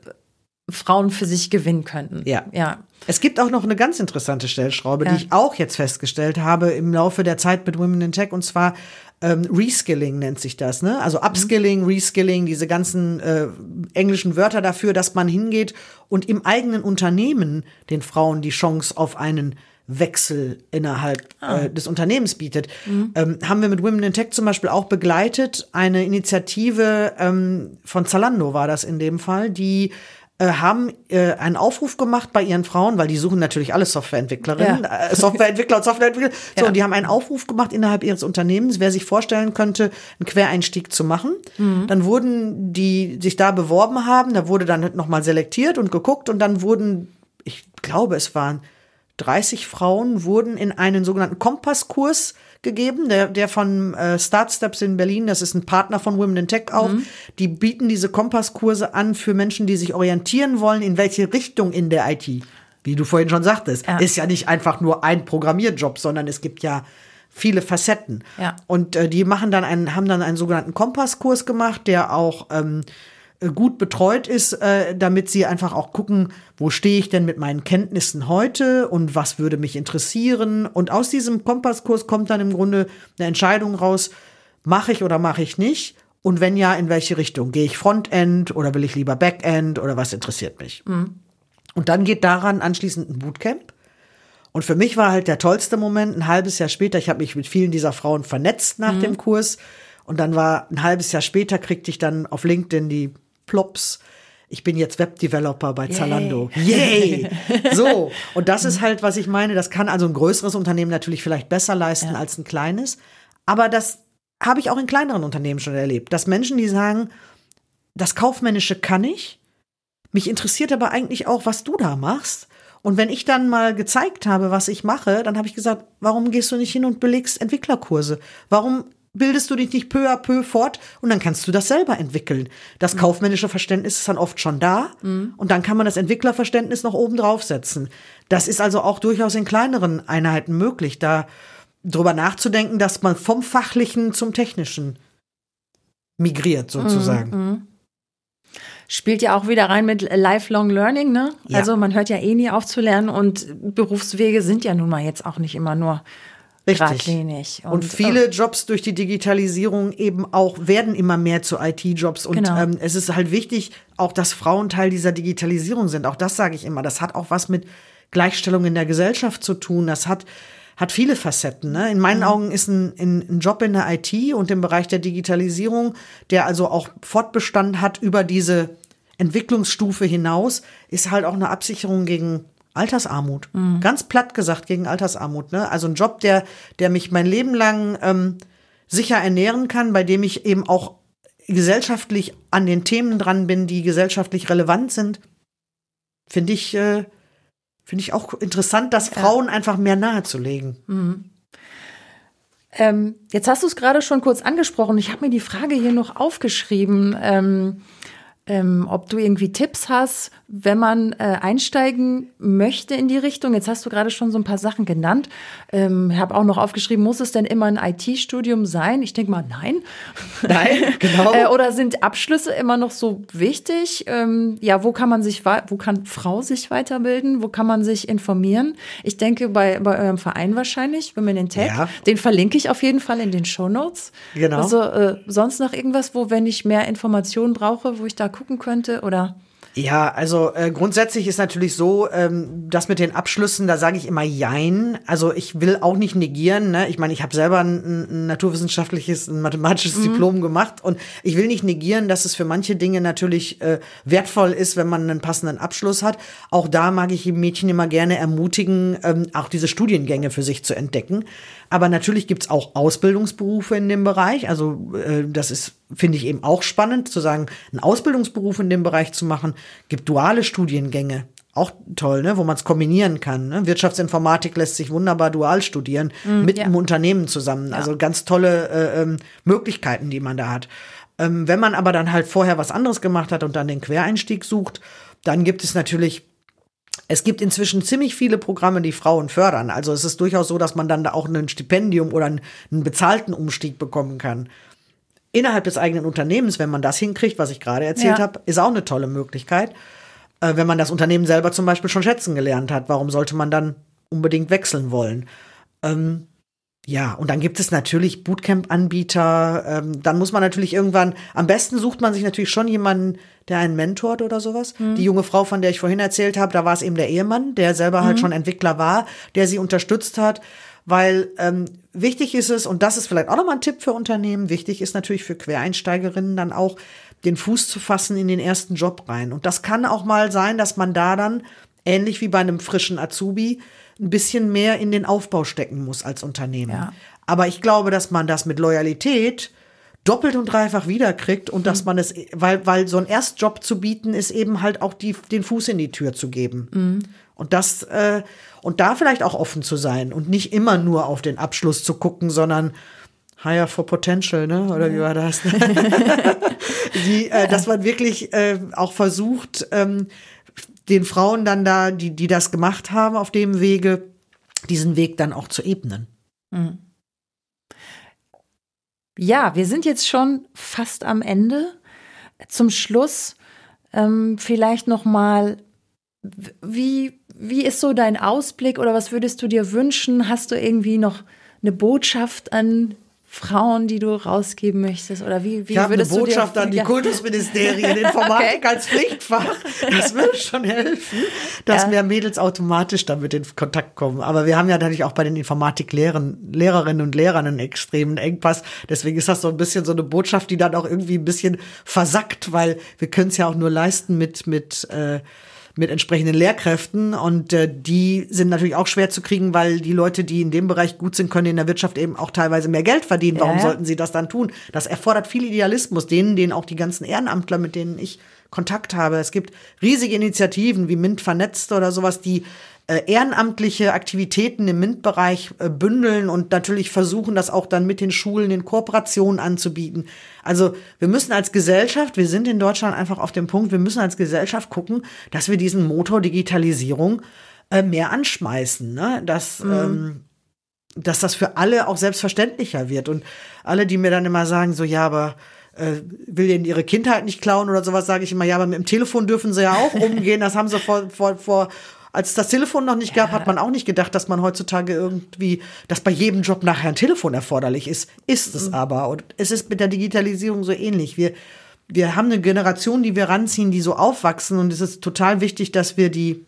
Frauen für sich gewinnen könnten. Ja. ja. Es gibt auch noch eine ganz interessante Stellschraube, ja. die ich auch jetzt festgestellt habe im Laufe der Zeit mit Women in Tech, und zwar ähm, Reskilling nennt sich das, ne? Also Upskilling, mhm. Reskilling, diese ganzen äh, englischen Wörter dafür, dass man hingeht und im eigenen Unternehmen den Frauen die Chance auf einen Wechsel innerhalb ah. äh, des Unternehmens bietet. Mhm. Ähm, haben wir mit Women in Tech zum Beispiel auch begleitet. Eine Initiative ähm, von Zalando war das in dem Fall, die haben äh, einen Aufruf gemacht bei ihren Frauen, weil die suchen natürlich alle Softwareentwicklerinnen, ja. äh, Softwareentwickler und Softwareentwickler. So, ja. und die haben einen Aufruf gemacht innerhalb ihres Unternehmens, wer sich vorstellen könnte, einen Quereinstieg zu machen. Mhm. Dann wurden die sich da beworben haben, da wurde dann nochmal selektiert und geguckt und dann wurden, ich glaube, es waren 30 Frauen wurden in einen sogenannten Kompasskurs gegeben, der, der von äh, Start Steps in Berlin, das ist ein Partner von Women in Tech auch, mhm. die bieten diese Kompasskurse an für Menschen, die sich orientieren wollen, in welche Richtung in der IT. Wie du vorhin schon sagtest, ja. ist ja nicht einfach nur ein Programmierjob, sondern es gibt ja viele Facetten. Ja. Und äh, die machen dann einen, haben dann einen sogenannten Kompasskurs gemacht, der auch ähm, äh, gut betreut ist, äh, damit sie einfach auch gucken, wo stehe ich denn mit meinen Kenntnissen heute und was würde mich interessieren. Und aus diesem Kompasskurs kommt dann im Grunde eine Entscheidung raus, mache ich oder mache ich nicht. Und wenn ja, in welche Richtung? Gehe ich Frontend oder will ich lieber Backend oder was interessiert mich? Mhm. Und dann geht daran anschließend ein Bootcamp. Und für mich war halt der tollste Moment, ein halbes Jahr später, ich habe mich mit vielen dieser Frauen vernetzt nach mhm. dem Kurs. Und dann war ein halbes Jahr später, kriegte ich dann auf LinkedIn die plops, ich bin jetzt Webdeveloper bei Zalando. Yay! so, und das ist halt, was ich meine. Das kann also ein größeres Unternehmen natürlich vielleicht besser leisten ja. als ein kleines. Aber das habe ich auch in kleineren Unternehmen schon erlebt. Dass Menschen, die sagen, das Kaufmännische kann ich, mich interessiert aber eigentlich auch, was du da machst. Und wenn ich dann mal gezeigt habe, was ich mache, dann habe ich gesagt, warum gehst du nicht hin und belegst Entwicklerkurse? Warum bildest du dich nicht peu à peu fort und dann kannst du das selber entwickeln. Das mhm. kaufmännische Verständnis ist dann oft schon da mhm. und dann kann man das Entwicklerverständnis noch oben draufsetzen. Das ist also auch durchaus in kleineren Einheiten möglich, da drüber nachzudenken, dass man vom Fachlichen zum Technischen migriert sozusagen. Mhm. mhm. Spielt ja auch wieder rein mit Lifelong Learning, ne? Ja. Also man hört ja eh nie auf zu lernen und Berufswege sind ja nun mal jetzt auch nicht immer nur Richtig. Und, und viele Jobs durch die Digitalisierung eben auch werden immer mehr zu IT-Jobs. Und genau. ähm, es ist halt wichtig, auch dass Frauen Teil dieser Digitalisierung sind. Auch das sage ich immer. Das hat auch was mit Gleichstellung in der Gesellschaft zu tun. Das hat hat viele Facetten. Ne? In meinen mhm. Augen ist ein, ein, Job in der IT und im Bereich der Digitalisierung, der also auch Fortbestand hat über diese Entwicklungsstufe hinaus, ist halt auch eine Absicherung gegen Altersarmut. Mhm. Ganz platt gesagt gegen Altersarmut. Ne? Also ein Job, der, der mich mein Leben lang ähm, sicher ernähren kann, bei dem ich eben auch gesellschaftlich an den Themen dran bin, die gesellschaftlich relevant sind, finde ich, äh, finde ich auch interessant, das ja. Frauen einfach mehr nahezulegen. Mhm. Ähm, jetzt hast du es gerade schon kurz angesprochen. Ich habe mir die Frage hier noch aufgeschrieben. Ähm, ähm, ob du irgendwie Tipps hast, wenn man äh, einsteigen möchte in die Richtung. Jetzt hast du gerade schon so ein paar Sachen genannt. Ähm, ich habe auch noch aufgeschrieben, muss es denn immer ein IT-Studium sein? Ich denke mal, nein. Nein, genau. äh, oder sind Abschlüsse immer noch so wichtig? Ähm, ja, wo kann man sich, wo kann Frau sich weiterbilden? Wo kann man sich informieren? Ich denke bei, bei eurem Verein wahrscheinlich, wenn man den Tag, ja. den verlinke ich auf jeden Fall in den Show Notes. Genau. Also äh, sonst noch irgendwas, wo, wenn ich mehr Informationen brauche, wo ich da gucken könnte oder? Ja, also äh, grundsätzlich ist natürlich so, ähm, das mit den Abschlüssen, da sage ich immer Jein. Also ich will auch nicht negieren. Ne? Ich meine, ich habe selber ein, ein, naturwissenschaftliches, ein mathematisches mhm. Diplom gemacht und ich will nicht negieren, dass es für manche Dinge natürlich äh, wertvoll ist, wenn man einen passenden Abschluss hat. Auch da mag ich Mädchen immer gerne ermutigen, ähm, auch diese Studiengänge für sich zu entdecken. Aber natürlich gibt's auch Ausbildungsberufe in dem Bereich. Also äh, das ist, finde ich, eben auch spannend, zu sagen, einen Ausbildungsberuf in dem Bereich zu machen. Gibt duale Studiengänge. Auch toll, ne? wo man es kombinieren kann. Ne? Wirtschaftsinformatik lässt sich wunderbar dual studieren, mm, mit ja. einem Unternehmen zusammen. Ja. Also ganz tolle äh, ähm, Möglichkeiten, die man da hat. Ähm, wenn man aber dann halt vorher was anderes gemacht hat und dann den Quereinstieg sucht, dann gibt es natürlich Es gibt inzwischen ziemlich viele Programme, die Frauen fördern. Also es ist durchaus so, dass man dann da auch ein Stipendium oder einen, einen bezahlten Umstieg bekommen kann. Innerhalb des eigenen Unternehmens, wenn man das hinkriegt, was ich gerade erzählt Ja. habe, ist auch eine tolle Möglichkeit. Äh, wenn man das Unternehmen selber zum Beispiel schon schätzen gelernt hat, warum sollte man dann unbedingt wechseln wollen? Ähm, ja, und dann gibt es natürlich Bootcamp-Anbieter. Ähm, dann muss man natürlich irgendwann, am besten sucht man sich natürlich schon jemanden, der einen mentort oder sowas. Die junge Frau, von der ich vorhin erzählt habe, da war es eben der Ehemann, der selber halt schon Entwickler war, der sie unterstützt hat. Weil ähm, wichtig ist es, und das ist vielleicht auch nochmal ein Tipp für Unternehmen, wichtig ist natürlich für Quereinsteigerinnen dann auch, den Fuß zu fassen in den ersten Job rein. Und das kann auch mal sein, dass man da dann, ähnlich wie bei einem frischen Azubi, ein bisschen mehr in den Aufbau stecken muss als Unternehmen. Ja. Aber ich glaube, dass man das mit Loyalität doppelt und dreifach wiederkriegt und dass man es, weil, weil so ein Erstjob zu bieten, ist eben halt auch die, den Fuß in die Tür zu geben. Und das, äh, und da vielleicht auch offen zu sein und nicht immer nur auf den Abschluss zu gucken, sondern Hire for Potential, ne? Oder wie war das? die, äh, dass man wirklich äh, auch versucht, ähm, den Frauen dann da, die, die das gemacht haben auf dem Wege, diesen Weg dann auch zu ebnen. Ja, wir sind jetzt schon fast am Ende. Zum Schluss ähm, vielleicht noch mal, wie wie ist so dein Ausblick oder was würdest du dir wünschen? Hast du irgendwie noch eine Botschaft an Frauen, die du rausgeben möchtest oder wie wie Ich habe eine Botschaft an die Ja. Kultusministerien, Informatik Okay. als Pflichtfach. Das würde schon helfen, dass Ja. mehr Mädels automatisch damit in Kontakt kommen. Aber wir haben ja natürlich auch bei den Informatiklehrern, Lehrerinnen und Lehrern einen extremen Engpass. Deswegen ist das so ein bisschen so eine Botschaft, die dann auch irgendwie ein bisschen versackt, weil wir können es ja auch nur leisten mit, mit, äh, mit entsprechenden Lehrkräften und äh, die sind natürlich auch schwer zu kriegen, weil die Leute, die in dem Bereich gut sind, können in der Wirtschaft eben auch teilweise mehr Geld verdienen. Warum Ja. sollten sie das dann tun? Das erfordert viel Idealismus, denen, den auch die ganzen Ehrenamtler, mit denen ich Kontakt habe. Es gibt riesige Initiativen wie MINT vernetzt oder sowas, die ehrenamtliche Aktivitäten im MINT-Bereich äh, bündeln und natürlich versuchen, das auch dann mit den Schulen in Kooperation anzubieten. Also wir müssen als Gesellschaft, wir sind in Deutschland einfach auf dem Punkt, wir müssen als Gesellschaft gucken, dass wir diesen Motor Digitalisierung äh, mehr anschmeißen. Ne? Dass, ähm, dass das für alle auch selbstverständlicher wird. Und alle, die mir dann immer sagen, so, ja, aber äh, will denen ihre Kindheit nicht klauen oder sowas, sage ich immer, ja, aber mit dem Telefon dürfen sie ja auch umgehen. Das haben sie vor, vor, vor als es das Telefon noch nicht gab, hat man auch nicht gedacht, dass man heutzutage irgendwie, dass bei jedem Job nachher ein Telefon erforderlich ist. Ist es aber. Und es ist mit der Digitalisierung so ähnlich. Wir, wir haben eine Generation, die wir ranziehen, die so aufwachsen. Und es ist total wichtig, dass wir die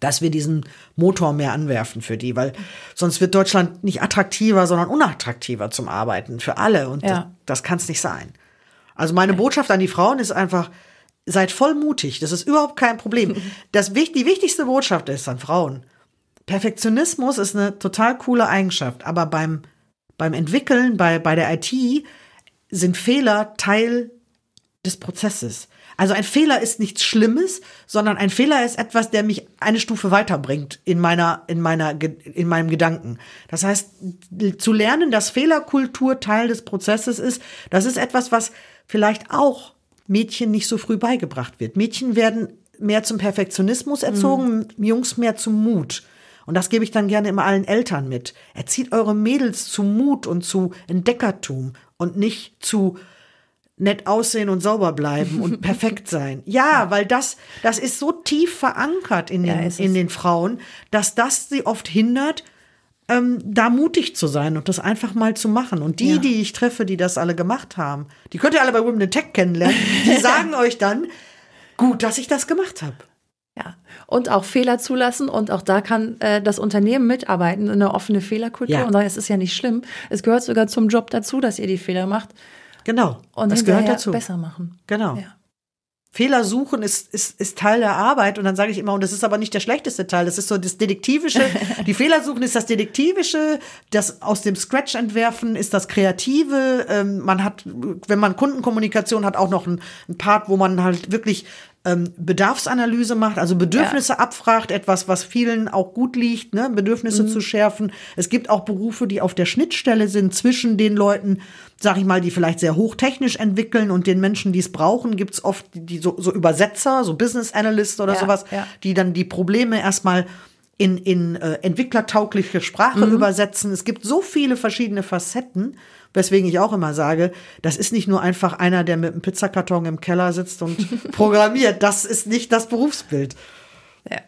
dass wir diesen Motor mehr anwerfen für die, weil sonst wird Deutschland nicht attraktiver, sondern unattraktiver zum Arbeiten für alle und Ja. das, das kann es nicht sein. Also meine Botschaft an die Frauen ist einfach, seid voll mutig, das ist überhaupt kein Problem. Das, die wichtigste Botschaft ist an Frauen, Perfektionismus ist eine total coole Eigenschaft, aber beim, beim Entwickeln, bei, bei der IT sind Fehler Teil des Prozesses. Also ein Fehler ist nichts Schlimmes, sondern ein Fehler ist etwas, der mich eine Stufe weiterbringt in meiner, in meiner, in meinem Gedanken. Das heißt, zu lernen, dass Fehlerkultur Teil des Prozesses ist, das ist etwas, was vielleicht auch Mädchen nicht so früh beigebracht wird. Mädchen werden mehr zum Perfektionismus erzogen, Jungs mehr zum Mut. Und das gebe ich dann gerne immer allen Eltern mit. Erzieht eure Mädels zu Mut und zu Entdeckertum und nicht zu nett aussehen und sauber bleiben und perfekt sein. Ja, weil das, das ist so tief verankert in Ja, den, es. in den Frauen, dass das sie oft hindert, ähm, da mutig zu sein und das einfach mal zu machen. Und die, Ja. die ich treffe, die das alle gemacht haben, die könnt ihr alle bei Women in Tech kennenlernen, die sagen euch dann, gut, dass ich das gemacht habe. Ja, und auch Fehler zulassen und auch da kann äh, das Unternehmen mitarbeiten, eine offene Fehlerkultur Ja. und sagen, es ist ja nicht schlimm. Es gehört sogar zum Job dazu, dass ihr die Fehler macht Genau, und das gehört dazu. besser machen. Genau. Ja. Fehler suchen ist, ist, ist Teil der Arbeit und dann sage ich immer, und das ist aber nicht der schlechteste Teil, das ist so das Detektivische. Die Fehler suchen ist das Detektivische, das aus dem Scratch entwerfen ist das Kreative. Ähm, man hat, wenn man Kundenkommunikation hat, auch noch einen, einen Part, wo man halt wirklich ähm, Bedarfsanalyse macht, also Bedürfnisse ja. abfragt, etwas, was vielen auch gut liegt, ne? Bedürfnisse mhm. zu schärfen. Es gibt auch Berufe, die auf der Schnittstelle sind zwischen den Leuten, sag ich mal, die vielleicht sehr hochtechnisch entwickeln und den Menschen, die es brauchen, gibt es oft die so, so Übersetzer, so Business Analyst oder ja, sowas, ja. die dann die Probleme erstmal in, in äh, entwicklertaugliche Sprache mhm. übersetzen. Es gibt so viele verschiedene Facetten, weswegen ich auch immer sage, das ist nicht nur einfach einer, der mit einem Pizzakarton im Keller sitzt und programmiert. Das ist nicht das Berufsbild. Ja.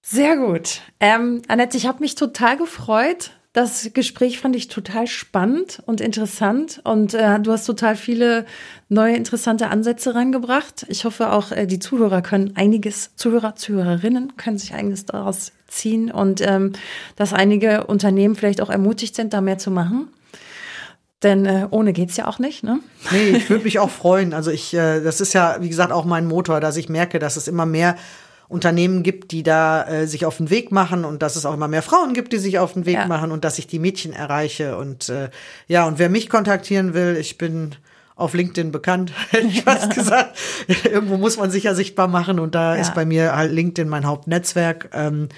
Sehr gut. Ähm, Annette, ich habe mich total gefreut, das Gespräch fand ich total spannend und interessant und äh, du hast total viele neue interessante Ansätze reingebracht. Ich hoffe auch, äh, die Zuhörer können einiges, Zuhörer, Zuhörerinnen können sich einiges daraus ziehen und ähm, dass einige Unternehmen vielleicht auch ermutigt sind, da mehr zu machen. Denn äh, ohne geht's ja auch nicht, ne? Nee, ich würde mich auch freuen. Also ich, äh, das ist ja, wie gesagt, auch mein Motor, dass ich merke, dass es immer mehr Unternehmen gibt, die da äh, sich auf den Weg machen und dass es auch immer mehr Frauen gibt, die sich auf den Weg ja. machen und dass ich die Mädchen erreiche. Und äh, ja, und wer mich kontaktieren will, ich bin auf LinkedIn bekannt, hätte ich fast gesagt. Irgendwo muss man sich ja sichtbar machen und da ja. ist bei mir halt LinkedIn mein Hauptnetzwerk. Ähm,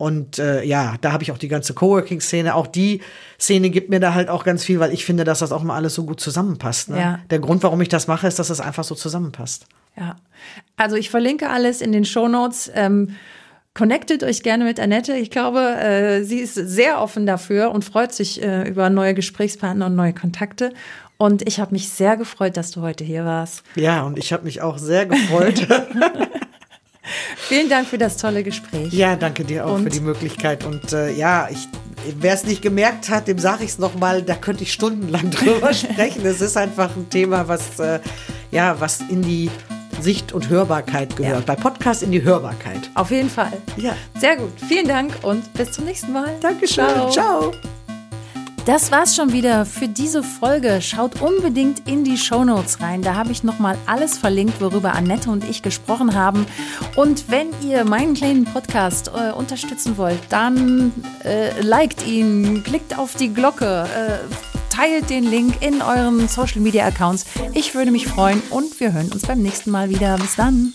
und äh, ja, da habe ich auch die ganze Coworking-Szene. Auch die Szene gibt mir da halt auch ganz viel, weil ich finde, dass das auch mal alles so gut zusammenpasst. Ne? Ja. Der Grund, warum ich das mache, ist, dass es das einfach so zusammenpasst. Ja, also ich verlinke alles in den Show Notes. Ähm, connectet euch gerne mit Annette. Ich glaube, äh, sie ist sehr offen dafür und freut sich äh, über neue Gesprächspartner und neue Kontakte. Und ich habe mich sehr gefreut, dass du heute hier warst. Ja, und ich habe mich auch sehr gefreut. Vielen Dank für das tolle Gespräch. Ja, danke dir auch und für die Möglichkeit. Und äh, ja, ich, wer es nicht gemerkt hat, dem sage ich es nochmal, da könnte ich stundenlang drüber sprechen. Es ist einfach ein Thema, was, äh, ja, was in die Sicht- und Hörbarkeit gehört. Ja. Bei Podcast in die Hörbarkeit. Auf jeden Fall. Ja. Sehr gut. Vielen Dank und bis zum nächsten Mal. Dankeschön. Ciao. Ciao. Das war's schon wieder für diese Folge. Schaut unbedingt in die Show Notes rein. Da habe ich nochmal alles verlinkt, worüber Annette und ich gesprochen haben. Und wenn ihr meinen kleinen Podcast äh, unterstützen wollt, dann äh, liked ihn, klickt auf die Glocke, äh, teilt den Link in euren Social Media Accounts. Ich würde mich freuen und wir hören uns beim nächsten Mal wieder. Bis dann.